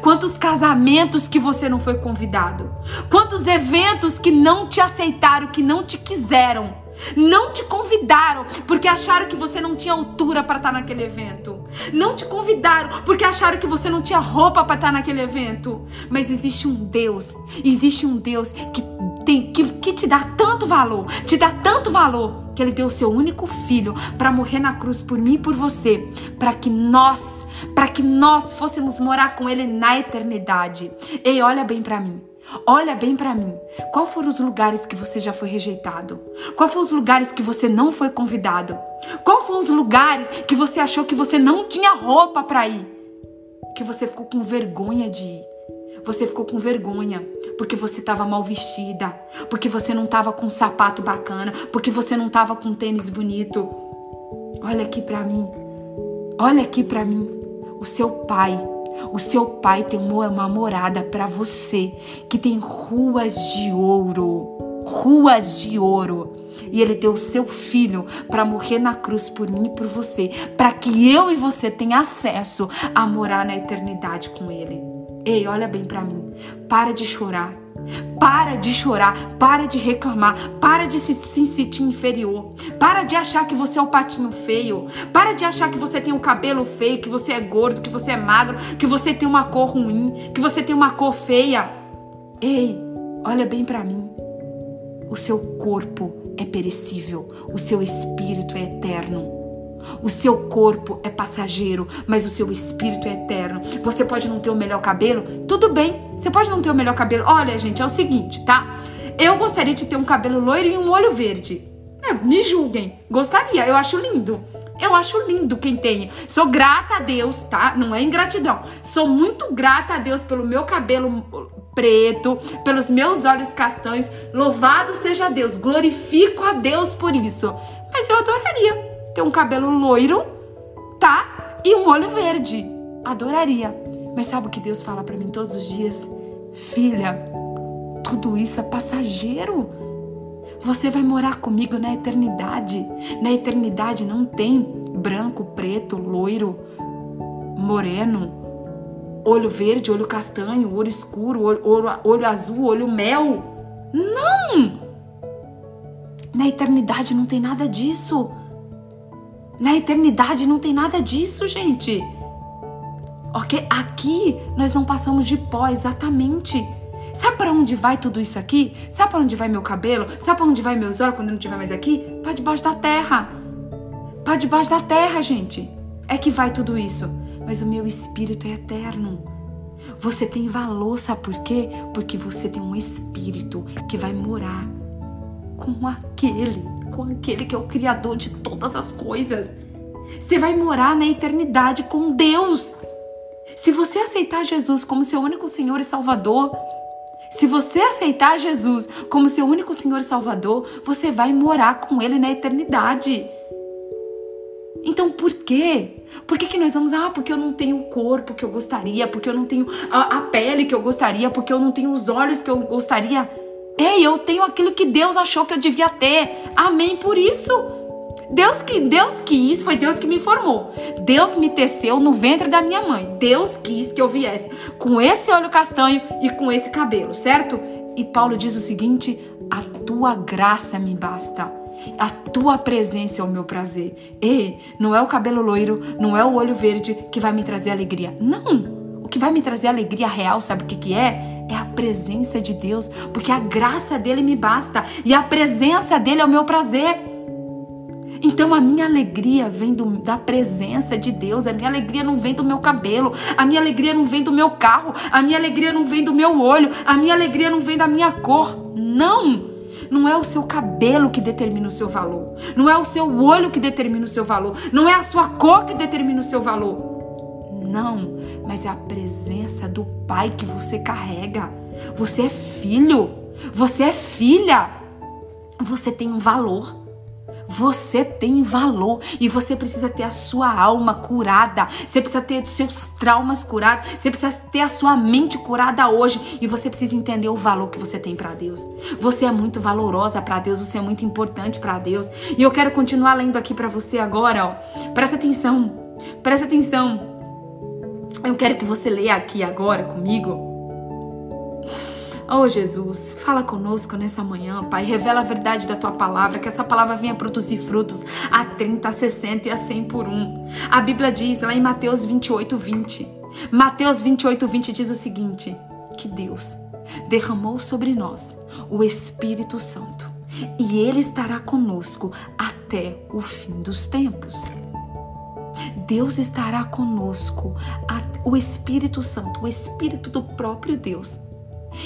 Speaker 1: Quantos casamentos que você não foi convidado? Quantos eventos que não te aceitaram, que não te quiseram? Não te convidaram porque acharam que você não tinha altura para estar naquele evento. Não te convidaram porque acharam que você não tinha roupa para estar naquele evento. Mas existe um Deus, existe um Deus que tem que, que te dá tanto valor, te dá tanto valor que ele deu o seu único filho para morrer na cruz por mim e por você, para que nós, para que nós fôssemos morar com ele na eternidade. Ei, olha bem para mim. Olha bem para mim. Qual foram os lugares que você já foi rejeitado? Qual foram os lugares que você não foi convidado? Qual foram os lugares que você achou que você não tinha roupa para ir? Que você ficou com vergonha de ir? Você ficou com vergonha porque você estava mal vestida, porque você não estava com um sapato bacana, porque você não estava com um tênis bonito. Olha aqui para mim. Olha aqui para mim. O seu pai o seu pai tem uma morada para você que tem ruas de ouro. Ruas de ouro. E ele deu o seu filho para morrer na cruz por mim e por você, para que eu e você tenha acesso a morar na eternidade com ele. Ei, olha bem para mim. Para de chorar. Para de chorar, para de reclamar, para de se, se, sentir inferior. Para de achar que você é o patinho feio. Para de achar que você tem o cabelo feio, que você é gordo, que você é magro, que você tem uma cor ruim, que você tem uma cor feia. Ei, olha bem para mim. O seu corpo é perecível, o seu espírito é eterno. O seu corpo é passageiro, mas o seu espírito é eterno. Você pode não ter o melhor cabelo? Tudo bem. Você pode não ter o melhor cabelo. Olha, gente, é o seguinte, tá? Eu gostaria de ter um cabelo loiro e um olho verde. É, me julguem. Gostaria, eu acho lindo. Eu acho lindo quem tem. Sou grata a Deus, tá? Não é ingratidão. Sou muito grata a Deus pelo meu cabelo preto, pelos meus olhos castanhos. Louvado seja Deus. Glorifico a Deus por isso. Mas eu adoraria ter um cabelo loiro, tá? E um olho verde. Adoraria. Mas sabe o que Deus fala para mim todos os dias? Filha, tudo isso é passageiro. Você vai morar comigo na eternidade. Na eternidade não tem branco, preto, loiro, moreno, olho verde, olho castanho, olho escuro, olho, olho, olho azul, olho mel. Não! Na eternidade não tem nada disso. Na eternidade não tem nada disso, gente. Ok? Aqui nós não passamos de pó, exatamente. Sabe para onde vai tudo isso aqui? Sabe para onde vai meu cabelo? Sabe para onde vai meus olhos quando eu não estiver mais aqui? Para debaixo da terra. Para debaixo da terra, gente. É que vai tudo isso. Mas o meu espírito é eterno. Você tem valor, sabe por quê? Porque você tem um espírito que vai morar com aquele com aquele que é o Criador de todas as coisas. Você vai morar na eternidade com Deus. Se você aceitar Jesus como seu único Senhor e Salvador, se você aceitar Jesus como seu único Senhor e Salvador, você vai morar com Ele na eternidade. Então por quê? Por que, que nós vamos, ah, porque eu não tenho o corpo que eu gostaria, porque eu não tenho a, a pele que eu gostaria, porque eu não tenho os olhos que eu gostaria? Ei, eu tenho aquilo que Deus achou que eu devia ter. Amém por isso. Deus que Deus quis, foi Deus que me formou. Deus me teceu no ventre da minha mãe. Deus quis que eu viesse com esse olho castanho e com esse cabelo, certo? E Paulo diz o seguinte: a tua graça me basta. A tua presença é o meu prazer. Ei, não é o cabelo loiro, não é o olho verde que vai me trazer alegria. Não! O que vai me trazer alegria real, sabe o que, que é? é a presença de Deus, porque a graça dele me basta e a presença dele é o meu prazer. Então a minha alegria vem do, da presença de Deus, a minha alegria não vem do meu cabelo, a minha alegria não vem do meu carro, a minha alegria não vem do meu olho, a minha alegria não vem da minha cor. Não! Não é o seu cabelo que determina o seu valor. Não é o seu olho que determina o seu valor. Não é a sua cor que determina o seu valor. Não, mas é a presença do Pai que você carrega. Você é filho. Você é filha. Você tem um valor. Você tem valor e você precisa ter a sua alma curada. Você precisa ter os seus traumas curados. Você precisa ter a sua mente curada hoje e você precisa entender o valor que você tem para Deus. Você é muito valorosa para Deus, você é muito importante para Deus. E eu quero continuar lendo aqui para você agora, ó. Presta atenção. Presta atenção. Eu quero que você leia aqui agora comigo Oh Jesus, fala conosco nessa manhã, Pai. Revela a verdade da tua palavra, que essa palavra venha produzir frutos a 30, a 60 e a 100 por um. A Bíblia diz lá em Mateus 28, 20. Mateus 28, 20 diz o seguinte: que Deus derramou sobre nós o Espírito Santo e Ele estará conosco até o fim dos tempos. Deus estará conosco, o Espírito Santo, o Espírito do próprio Deus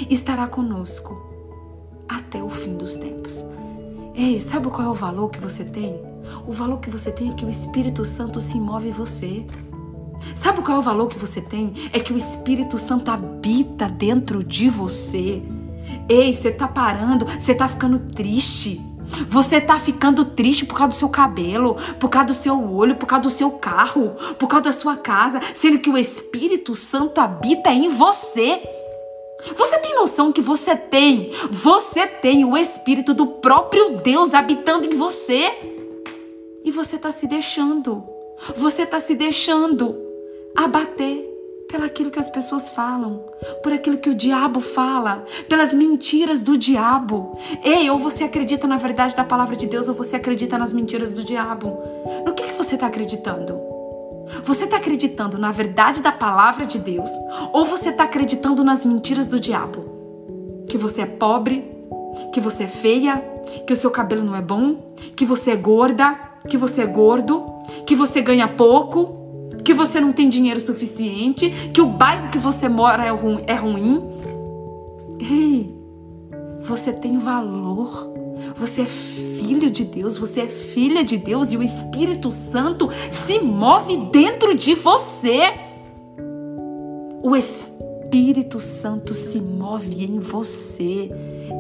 Speaker 1: estará conosco até o fim dos tempos. Ei, sabe qual é o valor que você tem? O valor que você tem é que o Espírito Santo se move em você. Sabe qual é o valor que você tem? É que o Espírito Santo habita dentro de você. Ei, você tá parando, você tá ficando triste. Você tá ficando triste por causa do seu cabelo, por causa do seu olho, por causa do seu carro, por causa da sua casa, sendo que o Espírito Santo habita em você. Você tem noção que você tem, você tem o Espírito do próprio Deus habitando em você? E você está se deixando, você está se deixando abater pelaquilo que as pessoas falam, por aquilo que o diabo fala, pelas mentiras do diabo. Ei, ou você acredita na verdade da palavra de Deus, ou você acredita nas mentiras do diabo. No que, que você está acreditando? Você está acreditando na verdade da palavra de Deus ou você está acreditando nas mentiras do diabo? Que você é pobre, que você é feia, que o seu cabelo não é bom, que você é gorda, que você é gordo, que você ganha pouco, que você não tem dinheiro suficiente, que o bairro que você mora é, ru é ruim. Ei, você tem valor. Você é filho de Deus, você é filha de Deus e o Espírito Santo se move dentro de você. O Espírito Santo se move em você.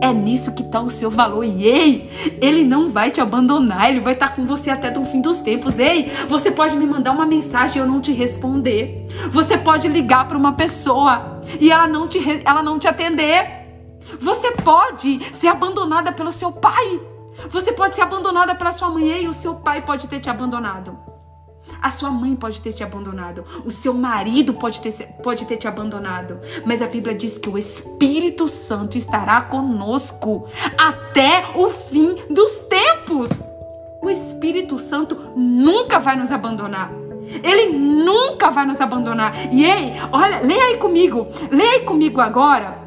Speaker 1: É nisso que está o seu valor. E ei, ele não vai te abandonar, ele vai estar tá com você até o fim dos tempos. Ei, você pode me mandar uma mensagem e eu não te responder. Você pode ligar para uma pessoa e ela não te, ela não te atender. Você pode ser abandonada pelo seu pai. Você pode ser abandonada pela sua mãe e o seu pai pode ter te abandonado. A sua mãe pode ter te abandonado, o seu marido pode ter, pode ter te abandonado, mas a Bíblia diz que o Espírito Santo estará conosco até o fim dos tempos. O Espírito Santo nunca vai nos abandonar. Ele nunca vai nos abandonar. E ei, olha, leia aí comigo, leia aí comigo agora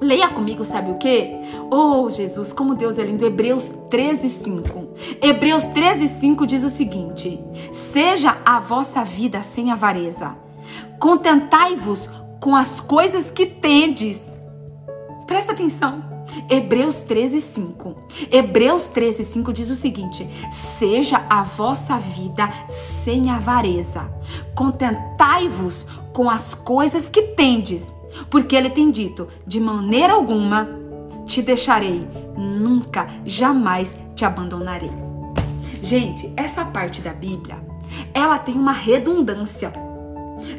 Speaker 1: Leia comigo, sabe o que? Oh, Jesus, como Deus é lindo. Hebreus 13, 5. Hebreus 13, 5 diz o seguinte: Seja a vossa vida sem avareza, contentai-vos com as coisas que tendes. Presta atenção. Hebreus 13, 5. Hebreus 13, 5 diz o seguinte: Seja a vossa vida sem avareza, contentai-vos com as coisas que tendes porque ele tem dito: de maneira alguma te deixarei, nunca, jamais te abandonarei. Gente, essa parte da Bíblia, ela tem uma redundância.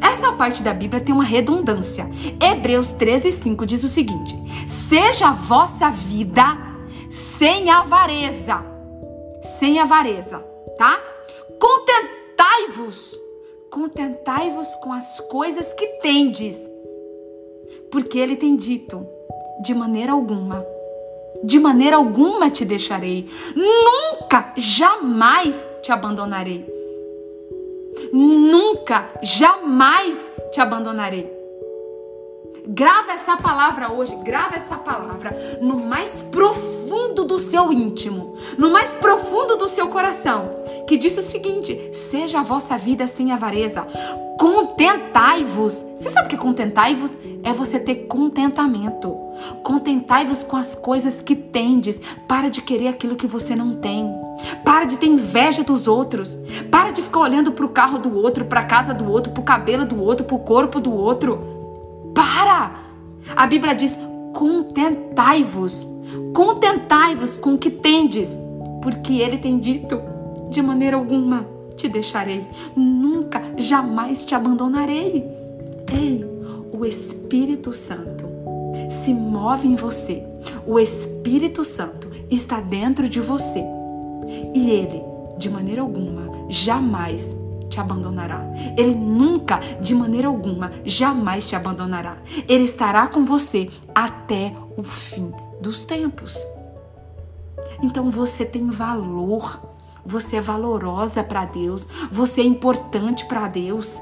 Speaker 1: Essa parte da Bíblia tem uma redundância. Hebreus 13, 5 diz o seguinte: Seja a vossa vida sem avareza. Sem avareza, tá? Contentai-vos. Contentai-vos com as coisas que tendes porque ele tem dito: de maneira alguma, de maneira alguma te deixarei, nunca, jamais te abandonarei. Nunca, jamais te abandonarei. Grava essa palavra hoje, grava essa palavra no mais profundo do seu íntimo, no mais profundo do seu coração, que disse o seguinte: seja a vossa vida sem avareza. Contentai-vos. Você sabe o que é contentai-vos? É você ter contentamento. Contentai-vos com as coisas que tendes. Para de querer aquilo que você não tem. Para de ter inveja dos outros. Para de ficar olhando para o carro do outro, para a casa do outro, para o cabelo do outro, para o corpo do outro. Para! A Bíblia diz: contentai-vos. Contentai-vos com o que tendes, porque ele tem dito: de maneira alguma te deixarei, nunca, jamais te abandonarei. Ei, o Espírito Santo se move em você, o Espírito Santo está dentro de você e ele, de maneira alguma, jamais te abandonará. Ele nunca, de maneira alguma, jamais te abandonará. Ele estará com você até o fim dos tempos. Então você tem valor você é valorosa para Deus. Você é importante para Deus.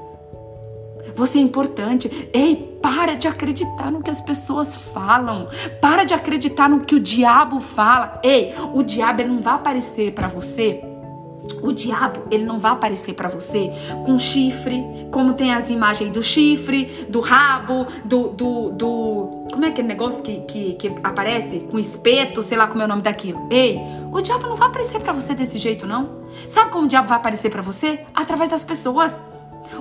Speaker 1: Você é importante. Ei, para de acreditar no que as pessoas falam. Para de acreditar no que o diabo fala. Ei, o diabo não vai aparecer para você o diabo, ele não vai aparecer para você com chifre, como tem as imagens do chifre, do rabo, do. do, do como é aquele negócio que, que, que aparece? Com espeto, sei lá como é o nome daquilo. Ei, o diabo não vai aparecer para você desse jeito, não. Sabe como o diabo vai aparecer para você? Através das pessoas.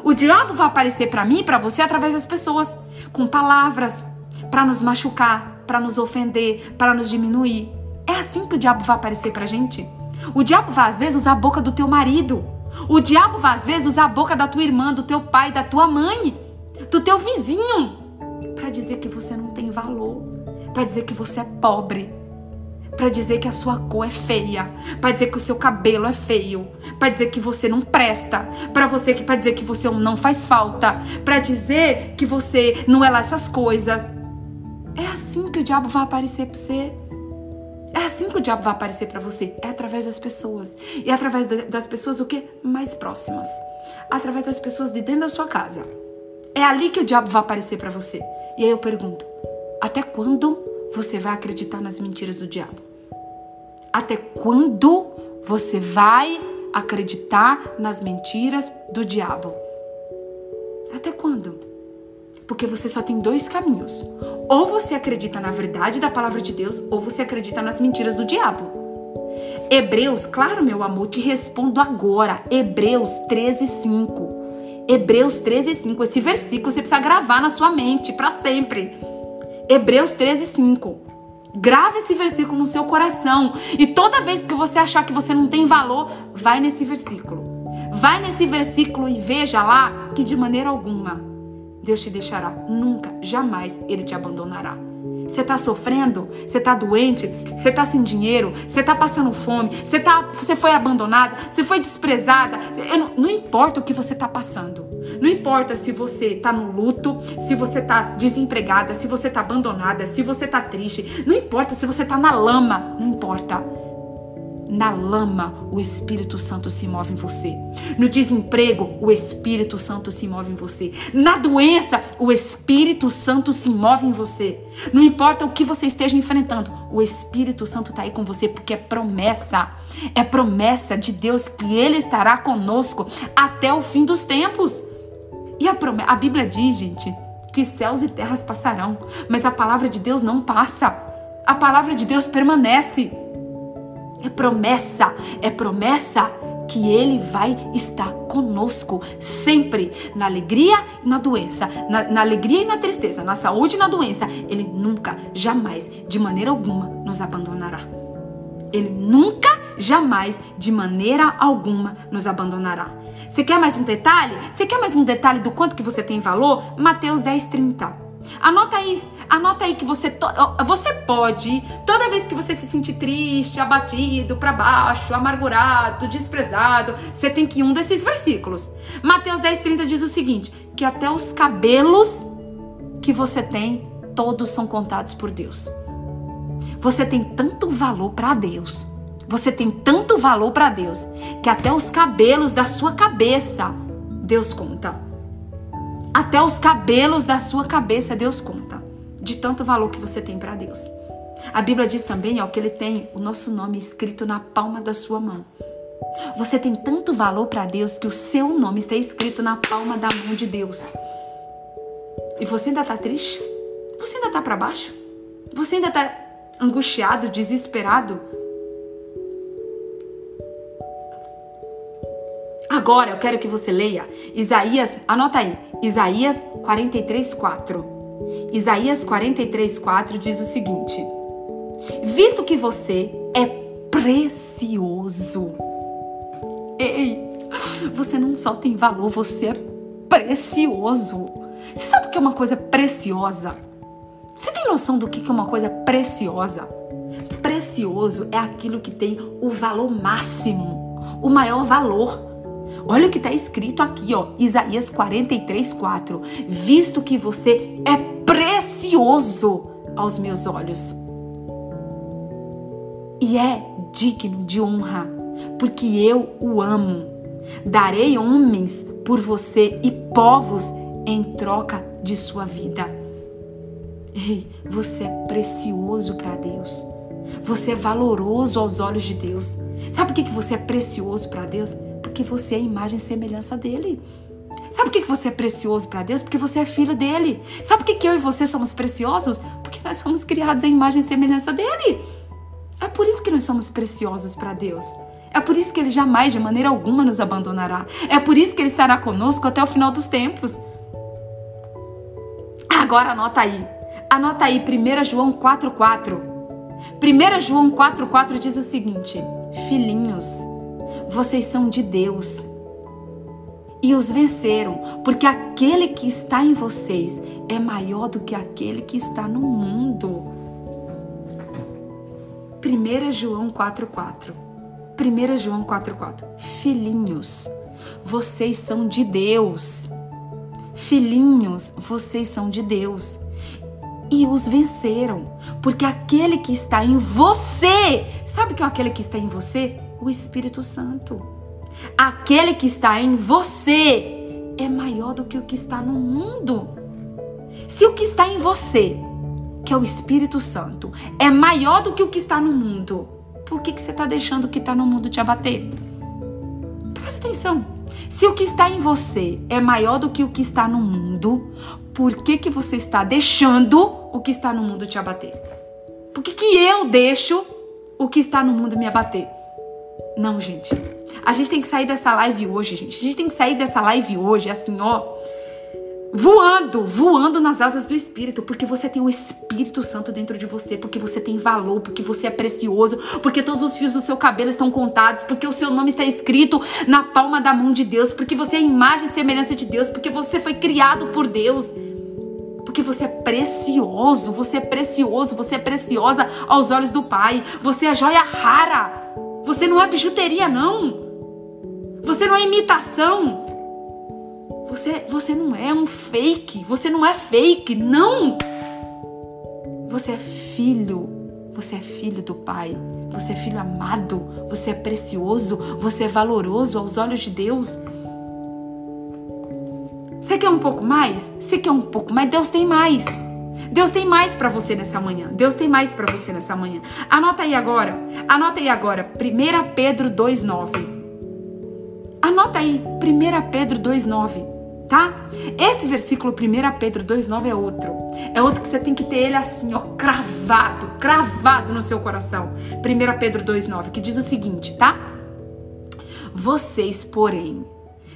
Speaker 1: O diabo vai aparecer para mim para você através das pessoas, com palavras, para nos machucar, para nos ofender, para nos diminuir. É assim que o diabo vai aparecer pra gente. O diabo vai às vezes usar a boca do teu marido. O diabo vai às vezes usar a boca da tua irmã, do teu pai, da tua mãe, do teu vizinho, para dizer que você não tem valor, para dizer que você é pobre, para dizer que a sua cor é feia, para dizer que o seu cabelo é feio, para dizer que você não presta, para você que para dizer que você não faz falta, para dizer que você não é lá essas coisas. É assim que o diabo vai aparecer para você. É assim que o diabo vai aparecer para você, é através das pessoas. E é através das pessoas o que? Mais próximas. Através das pessoas de dentro da sua casa. É ali que o diabo vai aparecer para você. E aí eu pergunto: até quando você vai acreditar nas mentiras do diabo? Até quando você vai acreditar nas mentiras do diabo? Até quando? Porque você só tem dois caminhos. Ou você acredita na verdade da palavra de Deus, ou você acredita nas mentiras do diabo. Hebreus, claro, meu amor, te respondo agora. Hebreus 13, 5. Hebreus 13, 5. Esse versículo você precisa gravar na sua mente para sempre. Hebreus 13, 5. Grave esse versículo no seu coração. E toda vez que você achar que você não tem valor, vai nesse versículo. Vai nesse versículo e veja lá que de maneira alguma Deus te deixará. Nunca, jamais Ele te abandonará. Você está sofrendo? Você está doente? Você está sem dinheiro? Você está passando fome? Você, tá, você foi abandonada? Você foi desprezada? Não, não, importa o que você está passando. Não importa se você está no luto, se você está desempregada, se você está abandonada, se você está triste. Não importa se você está na lama. Não importa. Na lama, o Espírito Santo se move em você. No desemprego, o Espírito Santo se move em você. Na doença, o Espírito Santo se move em você. Não importa o que você esteja enfrentando, o Espírito Santo está aí com você porque é promessa. É promessa de Deus que Ele estará conosco até o fim dos tempos. E a, a Bíblia diz, gente, que céus e terras passarão, mas a palavra de Deus não passa. A palavra de Deus permanece. É promessa, é promessa que Ele vai estar conosco sempre, na alegria e na doença, na, na, alegria e na tristeza, na saúde e na doença. Ele nunca, jamais, de maneira alguma, nos abandonará. Ele nunca, jamais, de maneira alguma, nos abandonará. Você quer mais um detalhe? Você quer mais um detalhe do quanto que você tem valor? Mateus 10, 30. Anota aí, anota aí que você você pode, toda vez que você se sentir triste, abatido, para baixo, amargurado, desprezado, você tem que ir um desses versículos. Mateus 10:30 diz o seguinte: que até os cabelos que você tem, todos são contados por Deus. Você tem tanto valor para Deus. Você tem tanto valor para Deus que até os cabelos da sua cabeça Deus conta. Até os cabelos da sua cabeça Deus conta, de tanto valor que você tem para Deus. A Bíblia diz também ó, que Ele tem o nosso nome escrito na palma da sua mão. Você tem tanto valor para Deus que o seu nome está escrito na palma da mão de Deus. E você ainda tá triste? Você ainda tá para baixo? Você ainda tá angustiado, desesperado? Agora eu quero que você leia Isaías, anota aí, Isaías 43, 4. Isaías 43, 4 diz o seguinte: Visto que você é precioso. Ei, você não só tem valor, você é precioso. Você sabe o que é uma coisa preciosa? Você tem noção do que é uma coisa preciosa? Precioso é aquilo que tem o valor máximo, o maior valor. Olha o que está escrito aqui, ó, Isaías 43, 4. Visto que você é precioso aos meus olhos e é digno de honra, porque eu o amo. Darei homens por você e povos em troca de sua vida. Ei, você é precioso para Deus. Você é valoroso aos olhos de Deus. Sabe por que, você é precioso para Deus? Porque você é imagem e semelhança dele. Sabe por que, você é precioso para Deus? Porque você é filho dele. Sabe por que, eu e você somos preciosos? Porque nós somos criados à imagem e semelhança dele. É por isso que nós somos preciosos para Deus. É por isso que Ele jamais, de maneira alguma, nos abandonará. É por isso que Ele estará conosco até o final dos tempos. Agora anota aí. Anota aí 1 João 4,4. 1 João 4,4 diz o seguinte: Filhinhos, vocês são de Deus e os venceram, porque aquele que está em vocês é maior do que aquele que está no mundo. 1 João 4,4. 1 João 4,4. Filhinhos, vocês são de Deus. Filhinhos, vocês são de Deus. E os venceram, porque aquele que está em você, sabe que é aquele que está em você? O Espírito Santo. Aquele que está em você é maior do que o que está no mundo. Se o que está em você que é o Espírito Santo, é maior do que o que está no mundo, por que, que você está deixando o que está no mundo te abater? Presta atenção. Se o que está em você é maior do que o que está no mundo, por que, que você está deixando o que está no mundo te abater? Por que, que eu deixo o que está no mundo me abater? Não, gente. A gente tem que sair dessa live hoje, gente. A gente tem que sair dessa live hoje, assim, ó voando, voando nas asas do Espírito, porque você tem o Espírito Santo dentro de você, porque você tem valor, porque você é precioso, porque todos os fios do seu cabelo estão contados, porque o seu nome está escrito na palma da mão de Deus, porque você é imagem e semelhança de Deus, porque você foi criado por Deus. Porque você é precioso, você é precioso, você é preciosa aos olhos do Pai. Você é joia rara. Você não é bijuteria, não. Você não é imitação. Você, você não é um fake, você não é fake, não! Você é filho, você é filho do Pai, você é filho amado, você é precioso, você é valoroso aos olhos de Deus. Você quer um pouco mais? Você quer um pouco mais? Deus tem mais. Deus tem mais para você nessa manhã. Deus tem mais para você nessa manhã. Anota aí agora. Anota aí agora. 1 Pedro 2:9. Anota aí. 1 Pedro 2:9 tá? Esse versículo 1 Pedro 2,9 é outro. É outro que você tem que ter ele assim, ó, cravado, cravado no seu coração. 1 Pedro 2,9, que diz o seguinte, tá? Vocês, porém,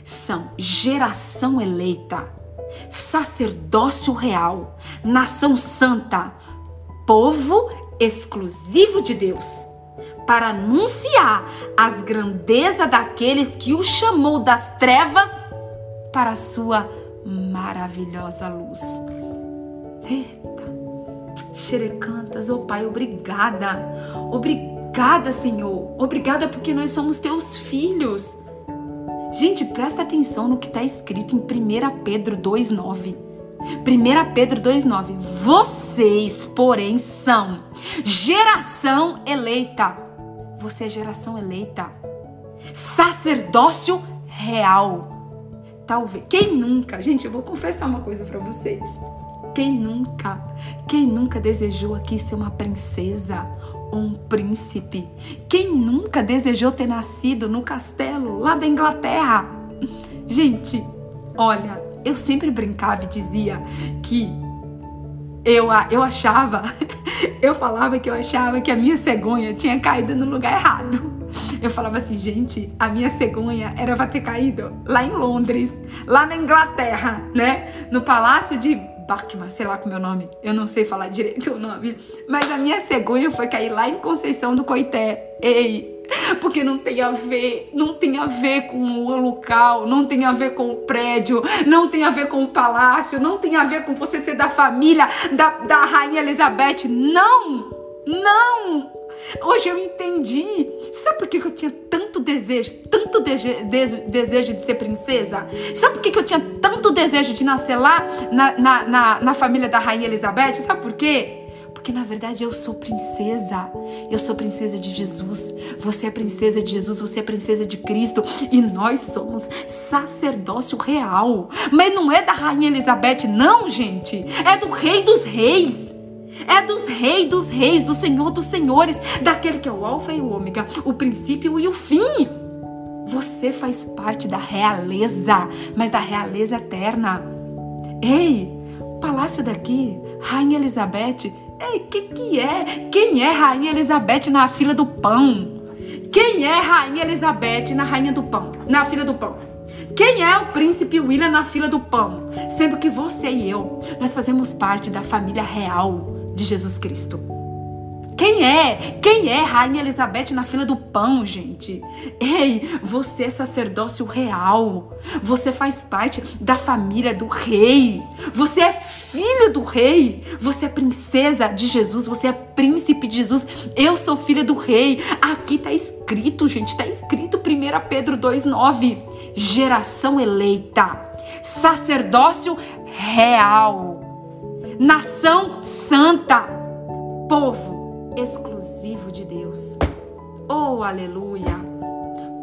Speaker 1: são geração eleita, sacerdócio real, nação santa, povo exclusivo de Deus, para anunciar as grandezas daqueles que o chamou das trevas para a sua maravilhosa luz. Eita, xerecantas, oh Pai, obrigada. Obrigada, Senhor. Obrigada porque nós somos teus filhos. Gente, presta atenção no que está escrito em 1 Pedro 2,9. 1 Pedro 2,9. Vocês, porém, são geração eleita. Você é geração eleita. Sacerdócio real Talvez. Quem nunca? Gente, eu vou confessar uma coisa para vocês. Quem nunca? Quem nunca desejou aqui ser uma princesa um príncipe. Quem nunca desejou ter nascido no castelo lá da Inglaterra? Gente, olha, eu sempre brincava e dizia que eu, eu achava, eu falava que eu achava que a minha cegonha tinha caído no lugar errado. Eu falava assim, gente, a minha cegonha era pra ter caído lá em Londres, lá na Inglaterra, né? No palácio de Bachmann, sei lá como é o nome, eu não sei falar direito o nome, mas a minha cegonha foi cair lá em Conceição do Coité. Ei, porque não tem a ver, não tem a ver com o local, não tem a ver com o prédio, não tem a ver com o palácio, não tem a ver com você ser da família da, da Rainha Elizabeth. Não! Não! Hoje eu entendi. Sabe por que eu tinha tanto desejo, tanto desejo, de ser princesa? Sabe por que eu tinha tanto desejo de nascer lá na, na, na, na família da Rainha Elizabeth? Sabe por quê? Porque na verdade eu sou princesa. Eu sou princesa de Jesus. Você é princesa de Jesus, você é princesa de Cristo. E nós somos sacerdócio real. Mas não é da Rainha Elizabeth, não, gente. É do Rei dos Reis. É dos reis dos reis, do Senhor dos senhores, daquele que é o Alfa e o Ômega, o princípio e o fim. Você faz parte da realeza, mas da realeza eterna. Ei, palácio daqui, Rainha Elizabeth, ei, que que é? Quem é Rainha Elizabeth na fila do pão? Quem é Rainha Elizabeth na rainha do pão, na fila do pão? Quem é o príncipe William na fila do pão? Sendo que você e eu, nós fazemos parte da família real de Jesus Cristo. Quem é? Quem é Rainha Elizabeth na fila do pão, gente? Ei, você é sacerdócio real. Você faz parte da família do rei. Você é filho do rei. Você é princesa de Jesus. Você é príncipe de Jesus. Eu sou filha do rei. Aqui tá escrito, gente. Tá escrito 1 Pedro 2,9. Geração eleita. Sacerdócio real nação santa, povo exclusivo de Deus. Oh, aleluia!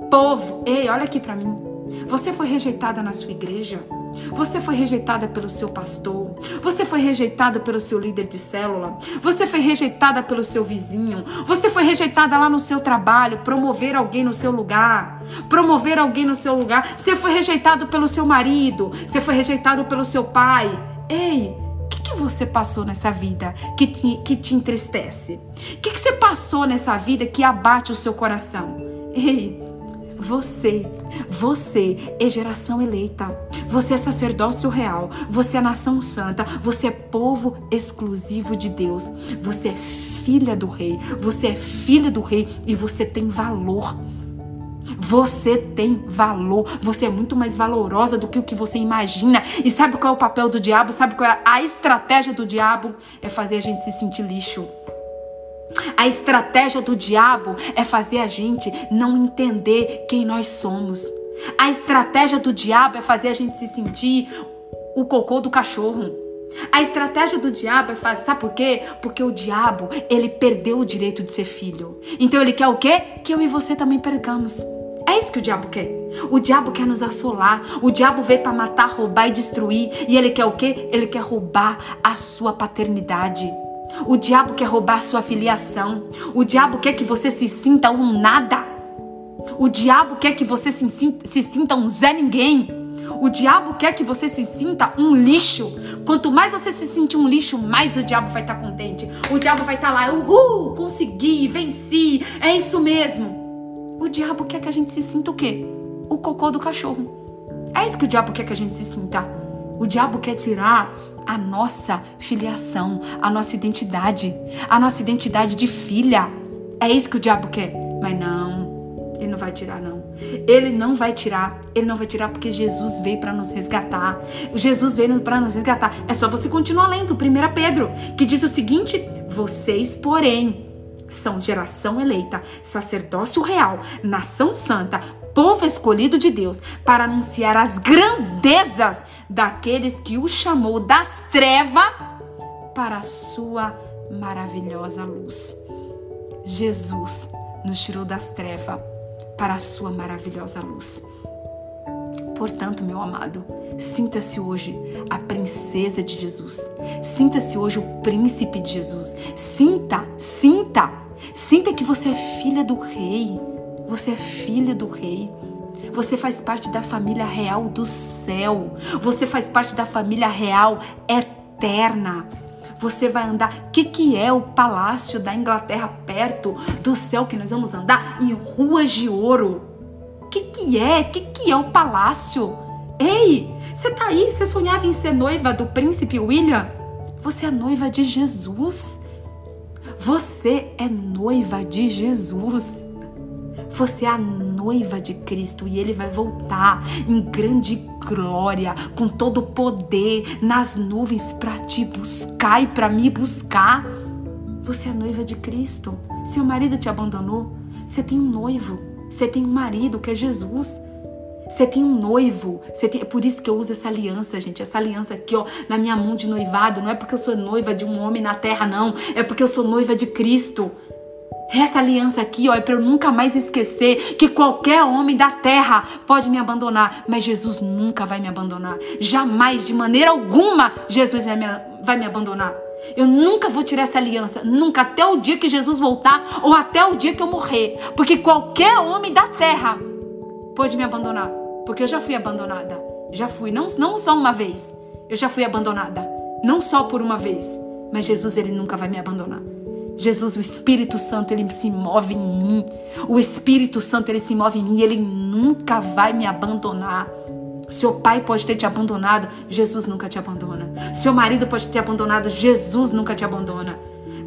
Speaker 1: Povo, ei, olha aqui para mim. Você foi rejeitada na sua igreja? Você foi rejeitada pelo seu pastor. Você foi rejeitada pelo seu líder de célula. Você foi rejeitada pelo seu vizinho. Você foi rejeitada lá no seu trabalho. Promover alguém no seu lugar. Promover alguém no seu lugar. Você foi rejeitado pelo seu marido. Você foi rejeitado pelo seu pai. Ei, que você passou nessa vida que te, que te entristece? O que, que você passou nessa vida que abate o seu coração? Ei, você, você é geração eleita. Você é sacerdócio real. Você é nação santa. Você é povo exclusivo de Deus. Você é filha do rei. Você é filha do rei e você tem valor. Você tem valor, você é muito mais valorosa do que o que você imagina. E sabe qual é o papel do diabo? Sabe qual é a estratégia do diabo? É fazer a gente se sentir lixo. A estratégia do diabo é fazer a gente não entender quem nós somos. A estratégia do diabo é fazer a gente se sentir o cocô do cachorro. A estratégia do diabo é fazer, sabe por quê? Porque o diabo, ele perdeu o direito de ser filho. Então ele quer o quê? Que eu e você também percamos. É isso que o diabo quer. O diabo quer nos assolar. O diabo veio para matar, roubar e destruir. E ele quer o quê? Ele quer roubar a sua paternidade. O diabo quer roubar a sua filiação. O diabo quer que você se sinta um nada. O diabo quer que você se, se sinta um Zé Ninguém. O diabo quer que você se sinta um lixo. Quanto mais você se sentir um lixo, mais o diabo vai estar tá contente. O diabo vai estar tá lá, uhul, consegui, venci, é isso mesmo. O diabo quer que a gente se sinta o quê? O cocô do cachorro. É isso que o diabo quer que a gente se sinta. O diabo quer tirar a nossa filiação, a nossa identidade, a nossa identidade de filha. É isso que o diabo quer. Mas não, ele não vai tirar não. Ele não vai tirar. Ele não vai tirar porque Jesus veio para nos resgatar. Jesus veio para nos resgatar. É só você continuar lendo 1 Pedro, que diz o seguinte: vocês, porém, são geração eleita, sacerdócio real, nação santa, povo escolhido de Deus, para anunciar as grandezas daqueles que o chamou das trevas para a sua maravilhosa luz. Jesus nos tirou das trevas para a sua maravilhosa luz. Portanto, meu amado, sinta-se hoje a princesa de Jesus. Sinta-se hoje o príncipe de Jesus. Sinta, sinta Sinta que você é filha do rei. Você é filha do rei. Você faz parte da família real do céu. Você faz parte da família real eterna. Você vai andar. Que, que é o palácio da Inglaterra perto do céu que nós vamos andar em ruas de ouro? Que, que é? Que, que é o palácio? Ei, você tá aí? Você sonhava em ser noiva do príncipe William? Você é noiva de Jesus. Você é noiva de Jesus. Você é a noiva de Cristo e ele vai voltar em grande glória, com todo o poder nas nuvens para te buscar e para me buscar. Você é a noiva de Cristo. Seu marido te abandonou. Você tem um noivo. Você tem um marido que é Jesus. Você tem um noivo. Você tem... É por isso que eu uso essa aliança, gente. Essa aliança aqui, ó, na minha mão de noivado. Não é porque eu sou noiva de um homem na terra, não. É porque eu sou noiva de Cristo. Essa aliança aqui, ó, é para eu nunca mais esquecer que qualquer homem da terra pode me abandonar, mas Jesus nunca vai me abandonar. Jamais, de maneira alguma, Jesus vai me, vai me abandonar. Eu nunca vou tirar essa aliança, nunca, até o dia que Jesus voltar ou até o dia que eu morrer. Porque qualquer homem da terra pode me abandonar. Porque eu já fui abandonada. Já fui, não, não só uma vez. Eu já fui abandonada. Não só por uma vez. Mas Jesus, ele nunca vai me abandonar. Jesus, o Espírito Santo, ele se move em mim. O Espírito Santo, ele se move em mim. Ele nunca vai me abandonar. Seu pai pode ter te abandonado, Jesus nunca te abandona. Seu marido pode ter abandonado, Jesus nunca te abandona.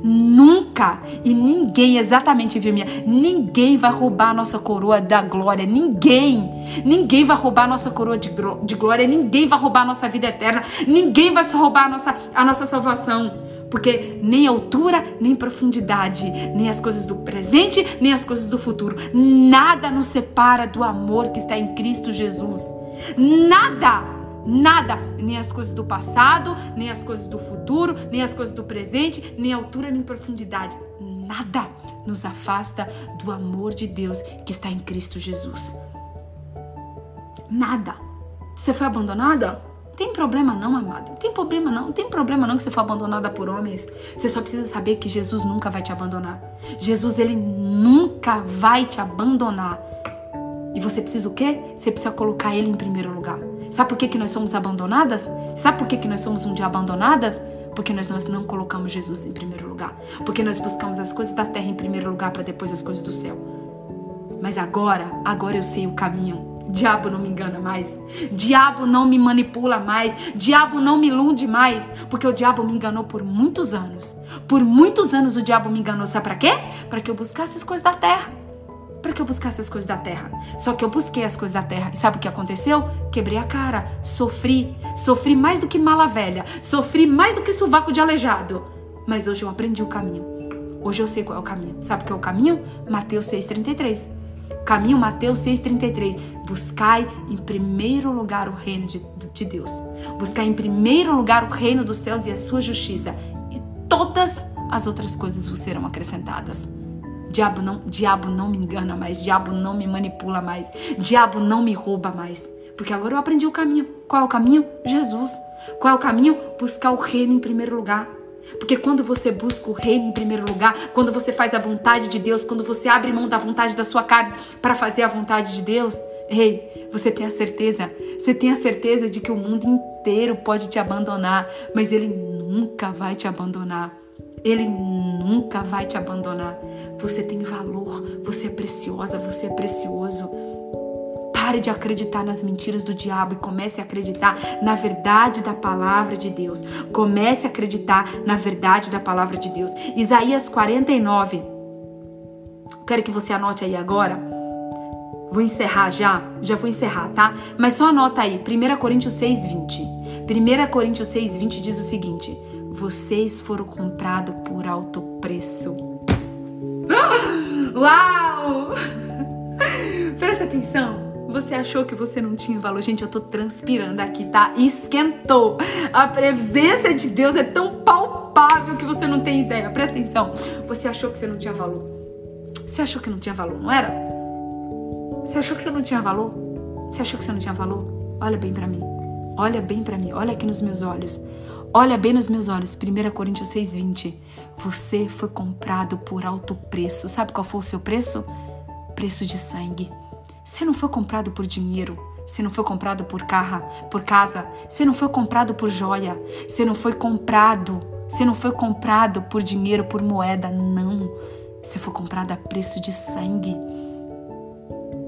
Speaker 1: Nunca e ninguém, exatamente, viu minha? Ninguém vai roubar a nossa coroa da glória. Ninguém. Ninguém vai roubar a nossa coroa de, de glória. Ninguém vai roubar a nossa vida eterna. Ninguém vai roubar a nossa, a nossa salvação. Porque nem altura, nem profundidade, nem as coisas do presente, nem as coisas do futuro, nada nos separa do amor que está em Cristo Jesus. Nada! Nada, nem as coisas do passado, nem as coisas do futuro, nem as coisas do presente, nem altura, nem profundidade. Nada nos afasta do amor de Deus que está em Cristo Jesus. Nada. Você foi abandonada? Tem problema não, amada. Tem problema não. Tem problema não que você for abandonada por homens. Você só precisa saber que Jesus nunca vai te abandonar. Jesus, ele nunca vai te abandonar. E você precisa o quê? Você precisa colocar ele em primeiro lugar. Sabe por que, que nós somos abandonadas? Sabe por que, que nós somos um dia abandonadas? Porque nós, nós não colocamos Jesus em primeiro lugar. Porque nós buscamos as coisas da terra em primeiro lugar para depois as coisas do céu. Mas agora, agora eu sei o caminho. Diabo não me engana mais. Diabo não me manipula mais. Diabo não me ilude mais. Porque o diabo me enganou por muitos anos. Por muitos anos o diabo me enganou. Sabe para quê? Para que eu buscasse as coisas da terra. Para que eu buscasse as coisas da terra. Só que eu busquei as coisas da terra. E sabe o que aconteceu? Quebrei a cara. Sofri. Sofri mais do que mala velha. Sofri mais do que sovaco de aleijado. Mas hoje eu aprendi o caminho. Hoje eu sei qual é o caminho. Sabe o que é o caminho? Mateus 6,33. Caminho Mateus 6,33. Buscai em primeiro lugar o reino de, de Deus. Buscai em primeiro lugar o reino dos céus e a sua justiça. E todas as outras coisas vos serão acrescentadas. Diabo não, diabo não me engana mais, diabo não me manipula mais, diabo não me rouba mais. Porque agora eu aprendi o caminho. Qual é o caminho? Jesus. Qual é o caminho? Buscar o reino em primeiro lugar. Porque quando você busca o reino em primeiro lugar, quando você faz a vontade de Deus, quando você abre mão da vontade da sua carne para fazer a vontade de Deus, ei, você tem a certeza, você tem a certeza de que o mundo inteiro pode te abandonar, mas ele nunca vai te abandonar. Ele nunca vai te abandonar. Você tem valor, você é preciosa, você é precioso. Pare de acreditar nas mentiras do diabo e comece a acreditar na verdade da palavra de Deus. Comece a acreditar na verdade da palavra de Deus. Isaías 49. Quero que você anote aí agora. Vou encerrar já, já vou encerrar, tá? Mas só anota aí, 1 Coríntios 6, 20. 1 Coríntios 6, 20 diz o seguinte: Vocês foram comprados por alto preço. Uau! Presta atenção. Você achou que você não tinha valor? Gente, eu tô transpirando aqui, tá? Esquentou. A presença de Deus é tão palpável que você não tem ideia. Presta atenção. Você achou que você não tinha valor? Você achou que não tinha valor, não era? Você achou que você não tinha valor? Você achou que você não tinha valor? Olha bem para mim. Olha bem para mim. Olha aqui nos meus olhos. Olha bem nos meus olhos, 1 Coríntios 6,20. Você foi comprado por alto preço. Sabe qual foi o seu preço? Preço de sangue. Você não foi comprado por dinheiro. Você não foi comprado por carro, por casa. Você não foi comprado por joia. Você não foi comprado. Você não foi comprado por dinheiro, por moeda. Não. Você foi comprado a preço de sangue.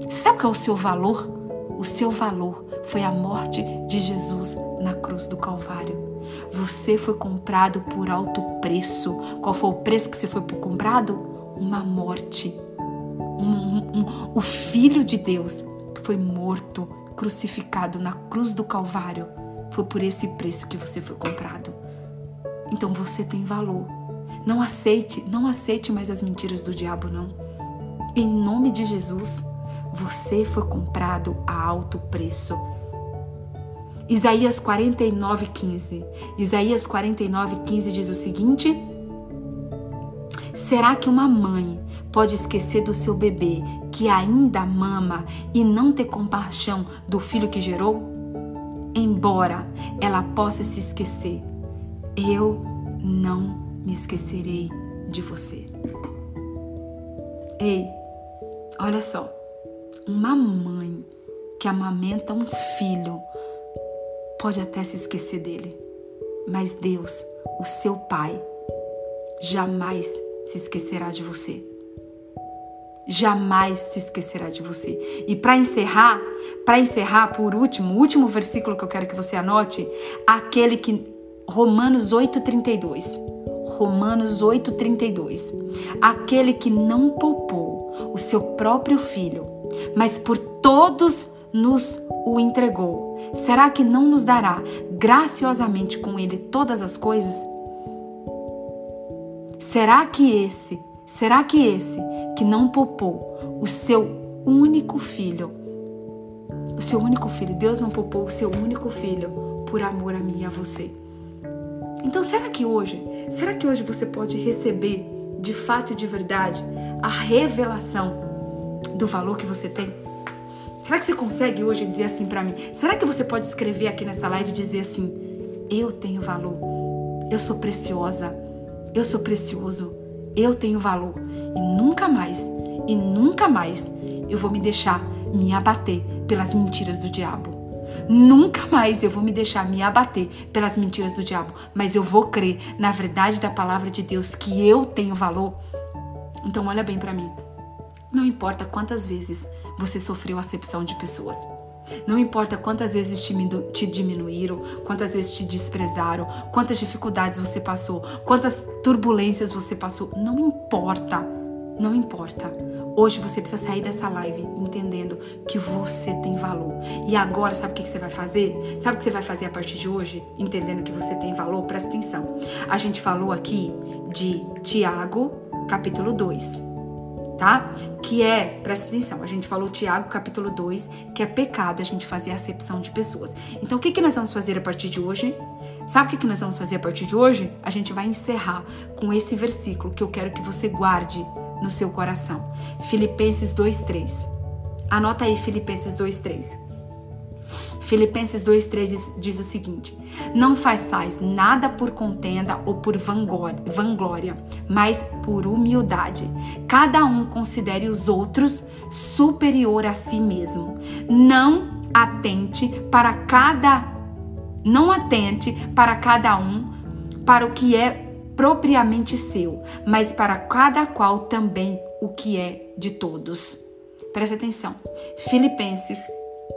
Speaker 1: Você sabe qual é o seu valor? O seu valor foi a morte de Jesus na cruz do Calvário. Você foi comprado por alto preço. Qual foi o preço que você foi comprado? Uma morte. Um, um, o Filho de Deus foi morto, crucificado na cruz do Calvário. Foi por esse preço que você foi comprado. Então você tem valor. Não aceite, não aceite mais as mentiras do diabo, não. Em nome de Jesus, você foi comprado a alto preço. Isaías 49, 15. Isaías 49, 15 diz o seguinte: Será que uma mãe pode esquecer do seu bebê que ainda mama e não ter compaixão do filho que gerou? Embora ela possa se esquecer, eu não me esquecerei de você. Ei, olha só. Uma mãe que amamenta um filho pode até se esquecer dele, mas Deus, o seu Pai, jamais se esquecerá de você. Jamais se esquecerá de você. E para encerrar, para encerrar por último, o último versículo que eu quero que você anote, aquele que Romanos 8:32. Romanos 8:32. Aquele que não poupou o seu próprio filho, mas por todos nos o entregou. Será que não nos dará graciosamente com ele todas as coisas? Será que esse, será que esse que não poupou o seu único filho, o seu único filho, Deus não poupou o seu único filho por amor a mim e a você? Então, será que hoje, será que hoje você pode receber de fato e de verdade a revelação do valor que você tem? Será que você consegue hoje dizer assim para mim? Será que você pode escrever aqui nessa live e dizer assim: Eu tenho valor, eu sou preciosa, eu sou precioso, eu tenho valor e nunca mais, e nunca mais eu vou me deixar me abater pelas mentiras do diabo. Nunca mais eu vou me deixar me abater pelas mentiras do diabo, mas eu vou crer na verdade da palavra de Deus que eu tenho valor. Então olha bem para mim. Não importa quantas vezes você sofreu acepção de pessoas. Não importa quantas vezes te, diminuíram, quantas vezes te desprezaram, quantas dificuldades você passou, quantas turbulências você passou. Não importa. Não importa. Hoje você precisa sair dessa live entendendo que você tem valor. E agora, sabe o que você vai fazer? Sabe o que você vai fazer a partir de hoje? Entendendo que você tem valor? Presta atenção. A gente falou aqui de Tiago, capítulo 2 tá? Que é, presta atenção, a gente falou Tiago capítulo 2, que é pecado a gente fazer acepção de pessoas. Então o que, que nós vamos fazer a partir de hoje? Sabe o que, que nós vamos fazer a partir de hoje? A gente vai encerrar com esse versículo que eu quero que você guarde no seu coração. Filipenses 2:3. Anota aí Filipenses 2:3. Filipenses 2,3 diz o seguinte: Não façais nada por contenda ou por vanglória, mas por humildade. Cada um considere os outros superior a si mesmo. Não atente para cada não atente para cada um para o que é propriamente seu, mas para cada qual também o que é de todos. Preste atenção. Filipenses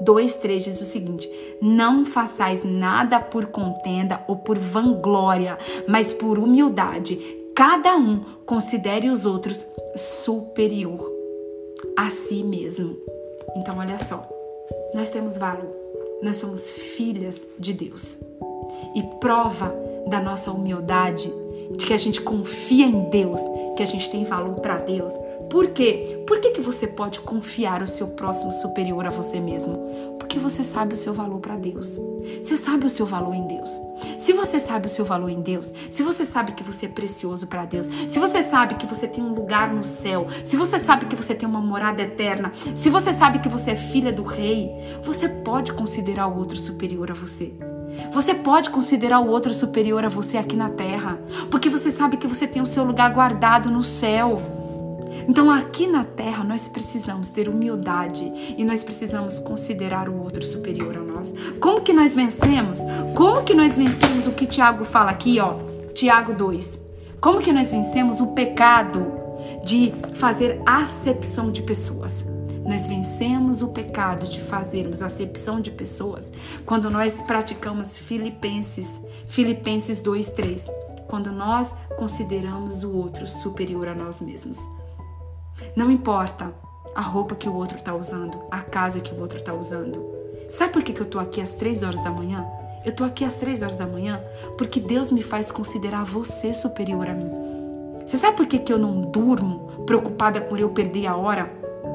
Speaker 1: 2,3 diz o seguinte: Não façais nada por contenda ou por vanglória, mas por humildade. Cada um considere os outros superior a si mesmo. Então, olha só, nós temos valor, nós somos filhas de Deus. E prova da nossa humildade, de que a gente confia em Deus, que a gente tem valor para Deus, por quê? Por que, que você pode confiar o seu próximo superior a você mesmo? Porque você sabe o seu valor para Deus. Você sabe o seu valor em Deus. Se você sabe o seu valor em Deus, se você sabe que você é precioso para Deus, se você sabe que você tem um lugar no céu, se você sabe que você tem uma morada eterna, se você sabe que você é filha do rei, você pode considerar o outro superior a você. Você pode considerar o outro superior a você aqui na terra, porque você sabe que você tem o seu lugar guardado no céu. Então, aqui na terra, nós precisamos ter humildade e nós precisamos considerar o outro superior a nós. Como que nós vencemos? Como que nós vencemos o que Tiago fala aqui, ó? Tiago 2. Como que nós vencemos o pecado de fazer acepção de pessoas? Nós vencemos o pecado de fazermos acepção de pessoas quando nós praticamos Filipenses, Filipenses 2:3, quando nós consideramos o outro superior a nós mesmos. Não importa a roupa que o outro está usando, a casa que o outro está usando. Sabe por que, que eu estou aqui às três horas da manhã? Eu estou aqui às três horas da manhã porque Deus me faz considerar você superior a mim. Você sabe por que, que eu não durmo preocupada com eu perder a hora?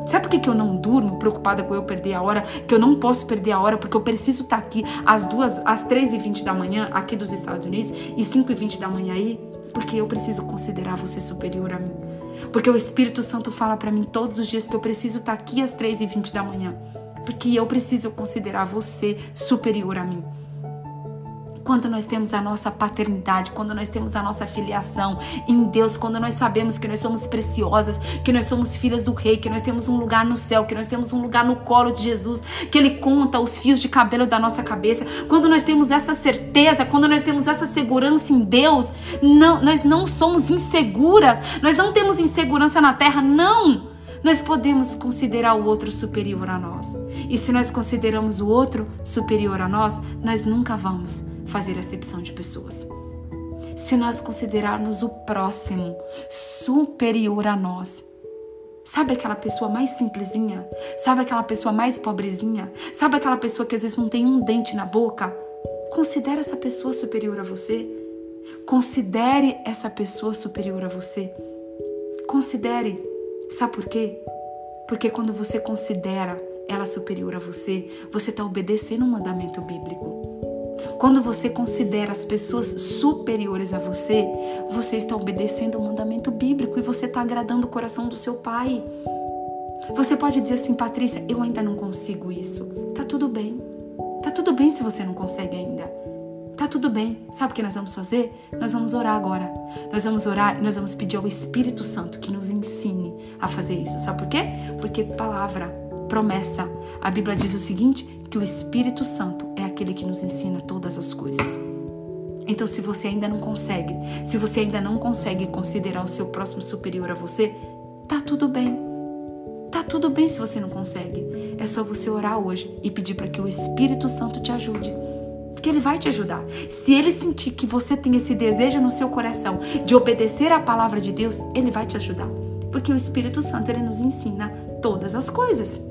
Speaker 1: Sabe por que, que eu não durmo preocupada com eu perder a hora? Que eu não posso perder a hora porque eu preciso estar aqui às duas, às 3h20 da manhã aqui dos Estados Unidos e 5h20 da manhã aí? Porque eu preciso considerar você superior a mim. Porque o Espírito Santo fala para mim todos os dias que eu preciso estar aqui às 3h20 da manhã. Porque eu preciso considerar você superior a mim quando nós temos a nossa paternidade, quando nós temos a nossa filiação em Deus, quando nós sabemos que nós somos preciosas, que nós somos filhas do Rei, que nós temos um lugar no céu, que nós temos um lugar no colo de Jesus, que Ele conta os fios de cabelo da nossa cabeça. Quando nós temos essa certeza, quando nós temos essa segurança em Deus, não, nós não somos inseguras, nós não temos insegurança na terra, não nós podemos considerar o outro superior a nós. E se nós consideramos o outro superior a nós, nós nunca vamos fazer acepção de pessoas. Se nós considerarmos o próximo superior a nós, Sabe aquela pessoa mais simplesinha? Sabe aquela pessoa mais pobrezinha? Sabe aquela pessoa que às vezes não tem um dente na boca? Considere essa pessoa superior a você. Considere essa pessoa superior a você. Considere. Sabe por quê? Porque quando você considera ela superior a você, você está obedecendo um mandamento bíblico. Quando você considera as pessoas superiores a você, você está obedecendo o mandamento bíblico e você está agradando o coração do seu pai. Você pode dizer assim, Patrícia, eu ainda não consigo isso. Tá tudo bem. Tá tudo bem se você não consegue ainda. Tá tudo bem. Sabe o que nós vamos fazer? Nós vamos orar agora. Nós vamos orar e nós vamos pedir ao Espírito Santo que nos ensine a fazer isso. Sabe por quê? Porque palavra, promessa. A Bíblia diz o seguinte: que o Espírito Santo é aquele que nos ensina todas as coisas. Então, se você ainda não consegue, se você ainda não consegue considerar o seu próximo superior a você, tá tudo bem. Tá tudo bem se você não consegue. É só você orar hoje e pedir para que o Espírito Santo te ajude que ele vai te ajudar. Se ele sentir que você tem esse desejo no seu coração de obedecer à palavra de Deus, ele vai te ajudar. Porque o Espírito Santo ele nos ensina todas as coisas.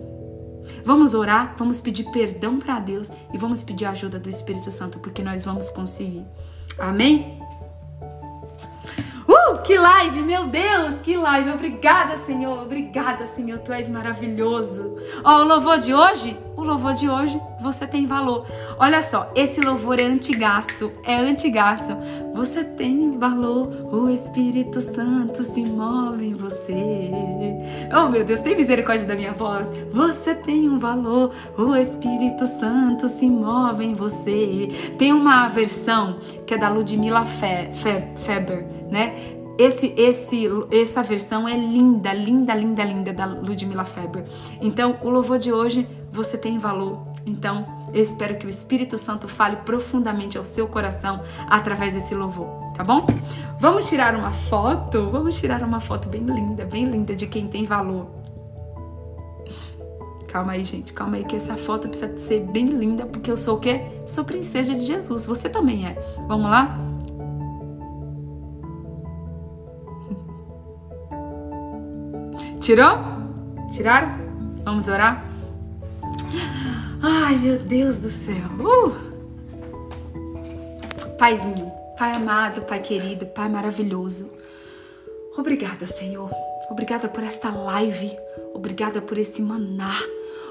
Speaker 1: Vamos orar, vamos pedir perdão para Deus e vamos pedir a ajuda do Espírito Santo, porque nós vamos conseguir. Amém? Uh, que live, meu Deus, que live. Obrigada, Senhor. Obrigada, Senhor. Tu és maravilhoso. Ó, o louvor de hoje, o louvor de hoje, você tem valor. Olha só, esse louvor é antigaço, é antigaço. Você tem valor, o Espírito Santo se move em você. Oh, meu Deus, tem misericórdia da minha voz. Você tem um valor, o Espírito Santo se move em você. Tem uma versão que é da Ludmilla Fe, Fe, Feber, né? Esse, esse, essa versão é linda, linda, linda, linda da Ludmilla Feber. Então, o louvor de hoje você tem valor. Então, eu espero que o Espírito Santo fale profundamente ao seu coração através desse louvor, tá bom? Vamos tirar uma foto? Vamos tirar uma foto bem linda, bem linda de quem tem valor. Calma aí, gente, calma aí que essa foto precisa ser bem linda, porque eu sou o quê? Sou princesa de Jesus. Você também é. Vamos lá? Tirou? Tiraram? Vamos orar? Ai, meu Deus do céu. Uh! Paizinho, Pai amado, Pai querido, Pai maravilhoso. Obrigada, Senhor. Obrigada por esta live. Obrigada por esse maná.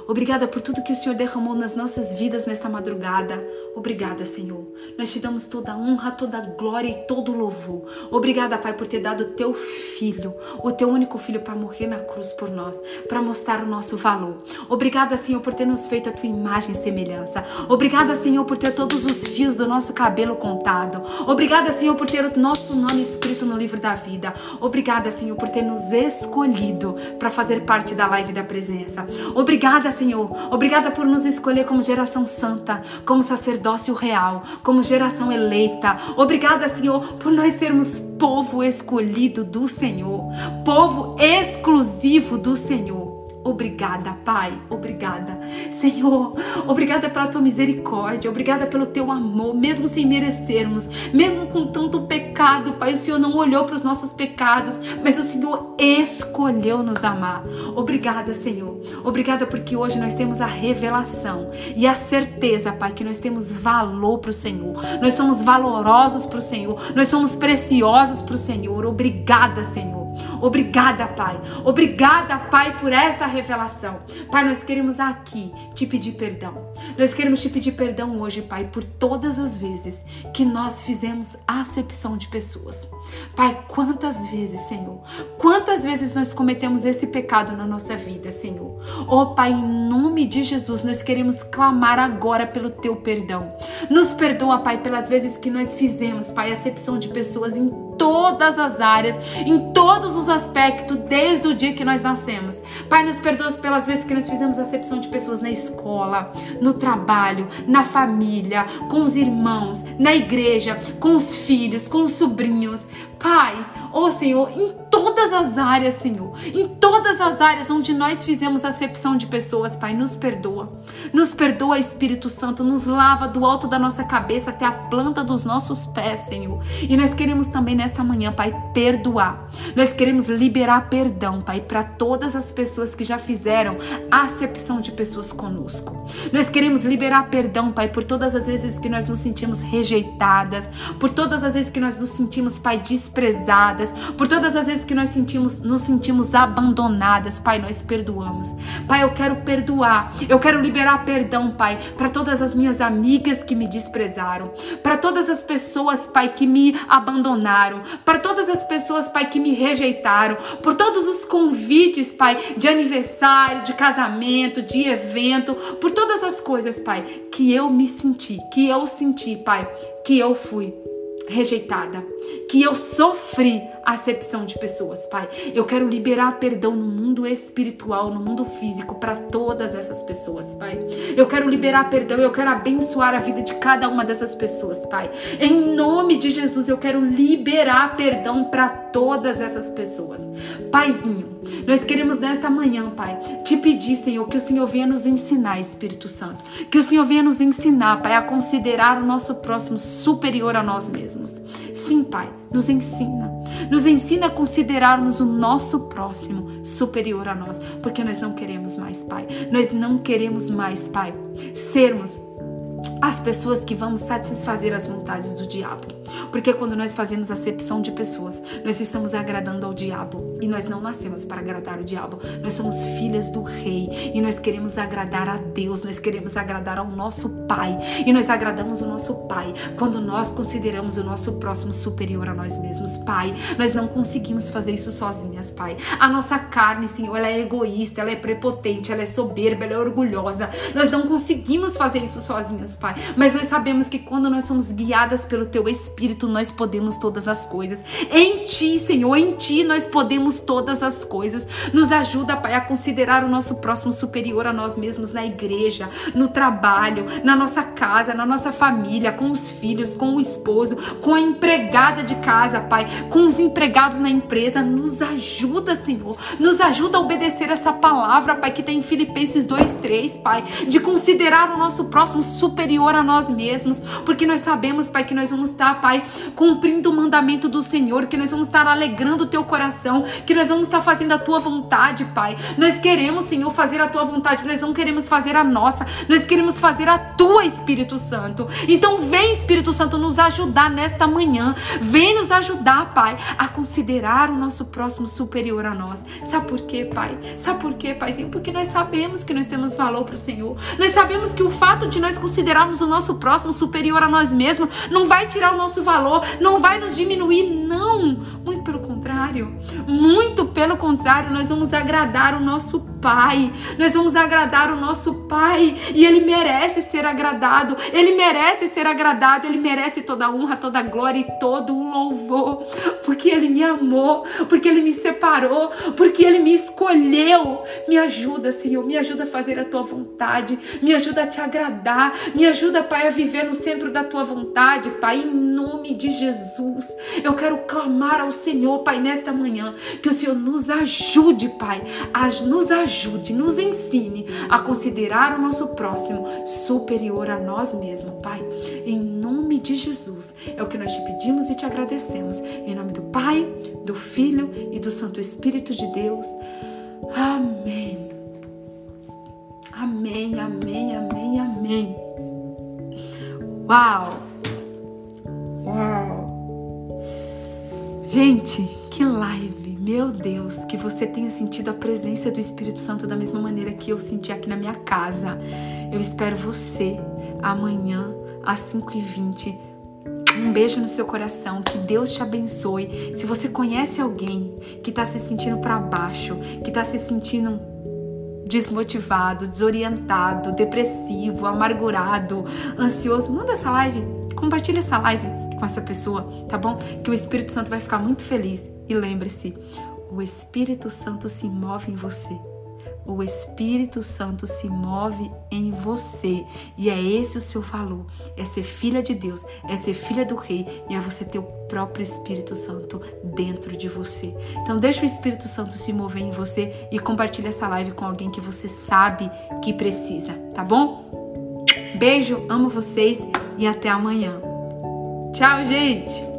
Speaker 1: Obrigada por tudo que o Senhor derramou nas nossas vidas nesta madrugada. Obrigada, Senhor. Nós te damos toda a honra, toda a glória e todo o louvor. Obrigada, Pai, por ter dado o teu filho, o teu único filho, para morrer na cruz por nós, para mostrar o nosso valor. Obrigada, Senhor, por ter nos feito a tua imagem e semelhança. Obrigada, Senhor, por ter todos os fios do nosso cabelo contado. Obrigada, Senhor, por ter o nosso nome escrito no livro da vida. Obrigada, Senhor, por ter nos escolhido para fazer parte da live da presença. Obrigada, Senhor. Obrigada por nos escolher como geração santa, como sacerdócio real, como geração eleita. Obrigada, Senhor, por nós sermos povo escolhido do Senhor, povo exclusivo do Senhor. Obrigada, Pai. Obrigada. Senhor, obrigada pela tua misericórdia. Obrigada pelo teu amor, mesmo sem merecermos, mesmo com tanto pecado, Pai. O Senhor não olhou para os nossos pecados, mas o Senhor escolheu nos amar. Obrigada, Senhor. Obrigada porque hoje nós temos a revelação e a certeza, Pai, que nós temos valor para o Senhor. Nós somos valorosos para o Senhor. Nós somos preciosos para o Senhor. Obrigada, Senhor. Obrigada, Pai. Obrigada, Pai, por esta revelação. Pai, nós queremos aqui te pedir perdão. Nós queremos te pedir perdão hoje, Pai, por todas as vezes que nós fizemos acepção de pessoas. Pai, quantas vezes, Senhor? Quantas vezes nós cometemos esse pecado na nossa vida, Senhor? Oh, Pai, em nome de Jesus, nós queremos clamar agora pelo teu perdão. Nos perdoa, Pai, pelas vezes que nós fizemos, Pai, acepção de pessoas em todas as áreas, em todos os aspectos, desde o dia que nós nascemos. Pai, nos perdoa pelas vezes que nós fizemos acepção de pessoas na escola, no trabalho, na família, com os irmãos, na igreja, com os filhos, com os sobrinhos. Pai, ó oh Senhor, em todas as áreas, Senhor, em todas as áreas onde nós fizemos acepção de pessoas, Pai, nos perdoa. Nos perdoa, Espírito Santo, nos lava do alto da nossa cabeça até a planta dos nossos pés, Senhor. E nós queremos também nesta manhã, Pai, perdoar. Nós queremos liberar perdão, Pai, para todas as pessoas que já fizeram acepção de pessoas conosco. Nós queremos liberar perdão, Pai, por todas as vezes que nós nos sentimos rejeitadas, por todas as vezes que nós nos sentimos, Pai, desprezadas, por todas as vezes que nós sentimos, nos sentimos abandonadas, Pai, nós perdoamos. Pai, eu quero perdoar, eu quero liberar perdão, Pai, para todas as minhas amigas que me desprezaram, para todas as pessoas, Pai, que me abandonaram, para todas as pessoas, Pai, que me rejeitaram, por todos os convites, Pai, de aniversário, de casamento, de evento, por todas as coisas, Pai, que eu me senti, que eu senti, Pai, que eu fui rejeitada, que eu sofri acepção de pessoas, Pai. Eu quero liberar perdão no mundo espiritual, no mundo físico para todas essas pessoas, Pai. Eu quero liberar perdão, eu quero abençoar a vida de cada uma dessas pessoas, Pai. Em nome de Jesus, eu quero liberar perdão para todas essas pessoas. Paizinho, nós queremos nesta manhã, Pai, te pedir, Senhor, que o Senhor venha nos ensinar, Espírito Santo. Que o Senhor venha nos ensinar, Pai, a considerar o nosso próximo superior a nós mesmos. Sim, Pai, nos ensina. Nos ensina a considerarmos o nosso próximo superior a nós, porque nós não queremos mais, Pai. Nós não queremos mais, Pai, sermos as pessoas que vamos satisfazer as vontades do diabo. Porque quando nós fazemos acepção de pessoas, nós estamos agradando ao diabo e nós não nascemos para agradar o diabo. Nós somos filhas do rei e nós queremos agradar a Deus, nós queremos agradar ao nosso Pai e nós agradamos o nosso Pai quando nós consideramos o nosso próximo superior a nós mesmos. Pai, nós não conseguimos fazer isso sozinhas, Pai. A nossa carne, Senhor, ela é egoísta, ela é prepotente, ela é soberba, ela é orgulhosa. Nós não conseguimos fazer isso sozinhas, Pai. Mas nós sabemos que quando nós somos guiadas pelo Teu Espírito, nós podemos todas as coisas. Em Ti, Senhor, em Ti nós podemos todas as coisas. Nos ajuda, Pai, a considerar o nosso próximo superior a nós mesmos na igreja, no trabalho, na nossa casa, na nossa família, com os filhos, com o esposo, com a empregada de casa, Pai, com os empregados na empresa. Nos ajuda, Senhor. Nos ajuda a obedecer essa palavra, Pai, que tem em Filipenses 2:3, Pai, de considerar o nosso próximo superior superior a nós mesmos, porque nós sabemos, Pai, que nós vamos estar, Pai, cumprindo o mandamento do Senhor, que nós vamos estar alegrando o teu coração, que nós vamos estar fazendo a tua vontade, Pai. Nós queremos, Senhor, fazer a tua vontade, nós não queremos fazer a nossa, nós queremos fazer a tua, Espírito Santo. Então, vem, Espírito Santo, nos ajudar nesta manhã, vem nos ajudar, Pai, a considerar o nosso próximo superior a nós. Sabe por quê, Pai? Sabe por quê, Paizinho? Porque nós sabemos que nós temos valor para o Senhor. Nós sabemos que o fato de nós considerarmos o nosso próximo superior a nós mesmos não vai tirar o nosso valor, não vai nos diminuir, não. Muito pelo contrário. Muito pelo contrário, nós vamos agradar o nosso Pai. Nós vamos agradar o nosso Pai e ele merece ser agradado. Ele merece ser agradado, ele merece toda a honra, toda a glória e todo o louvor, porque ele me amou, porque ele me separou, porque ele me escolheu. Me ajuda, Senhor, me ajuda a fazer a tua vontade, me ajuda a te agradar, me ajuda, Pai, a viver no centro da tua vontade, Pai, em nome de Jesus. Eu quero clamar ao Senhor, Pai, nesta manhã, que o Senhor nos ajude, Pai, a nos ajude ajude, nos ensine a considerar o nosso próximo superior a nós mesmos, Pai. Em nome de Jesus, é o que nós te pedimos e te agradecemos. Em nome do Pai, do Filho e do Santo Espírito de Deus. Amém. Amém, amém, amém, amém. Uau! Uau! Gente, que live! Meu Deus, que você tenha sentido a presença do Espírito Santo da mesma maneira que eu senti aqui na minha casa. Eu espero você amanhã às 5h20. Um beijo no seu coração, que Deus te abençoe. Se você conhece alguém que está se sentindo para baixo, que está se sentindo desmotivado, desorientado, depressivo, amargurado, ansioso, manda essa live, compartilha essa live com essa pessoa, tá bom? Que o Espírito Santo vai ficar muito feliz. E lembre-se, o Espírito Santo se move em você. O Espírito Santo se move em você. E é esse o seu valor. É ser filha de Deus, é ser filha do Rei e é você ter o próprio Espírito Santo dentro de você. Então deixa o Espírito Santo se mover em você e compartilha essa live com alguém que você sabe que precisa, tá bom? Beijo, amo vocês e até amanhã. Tchau, gente!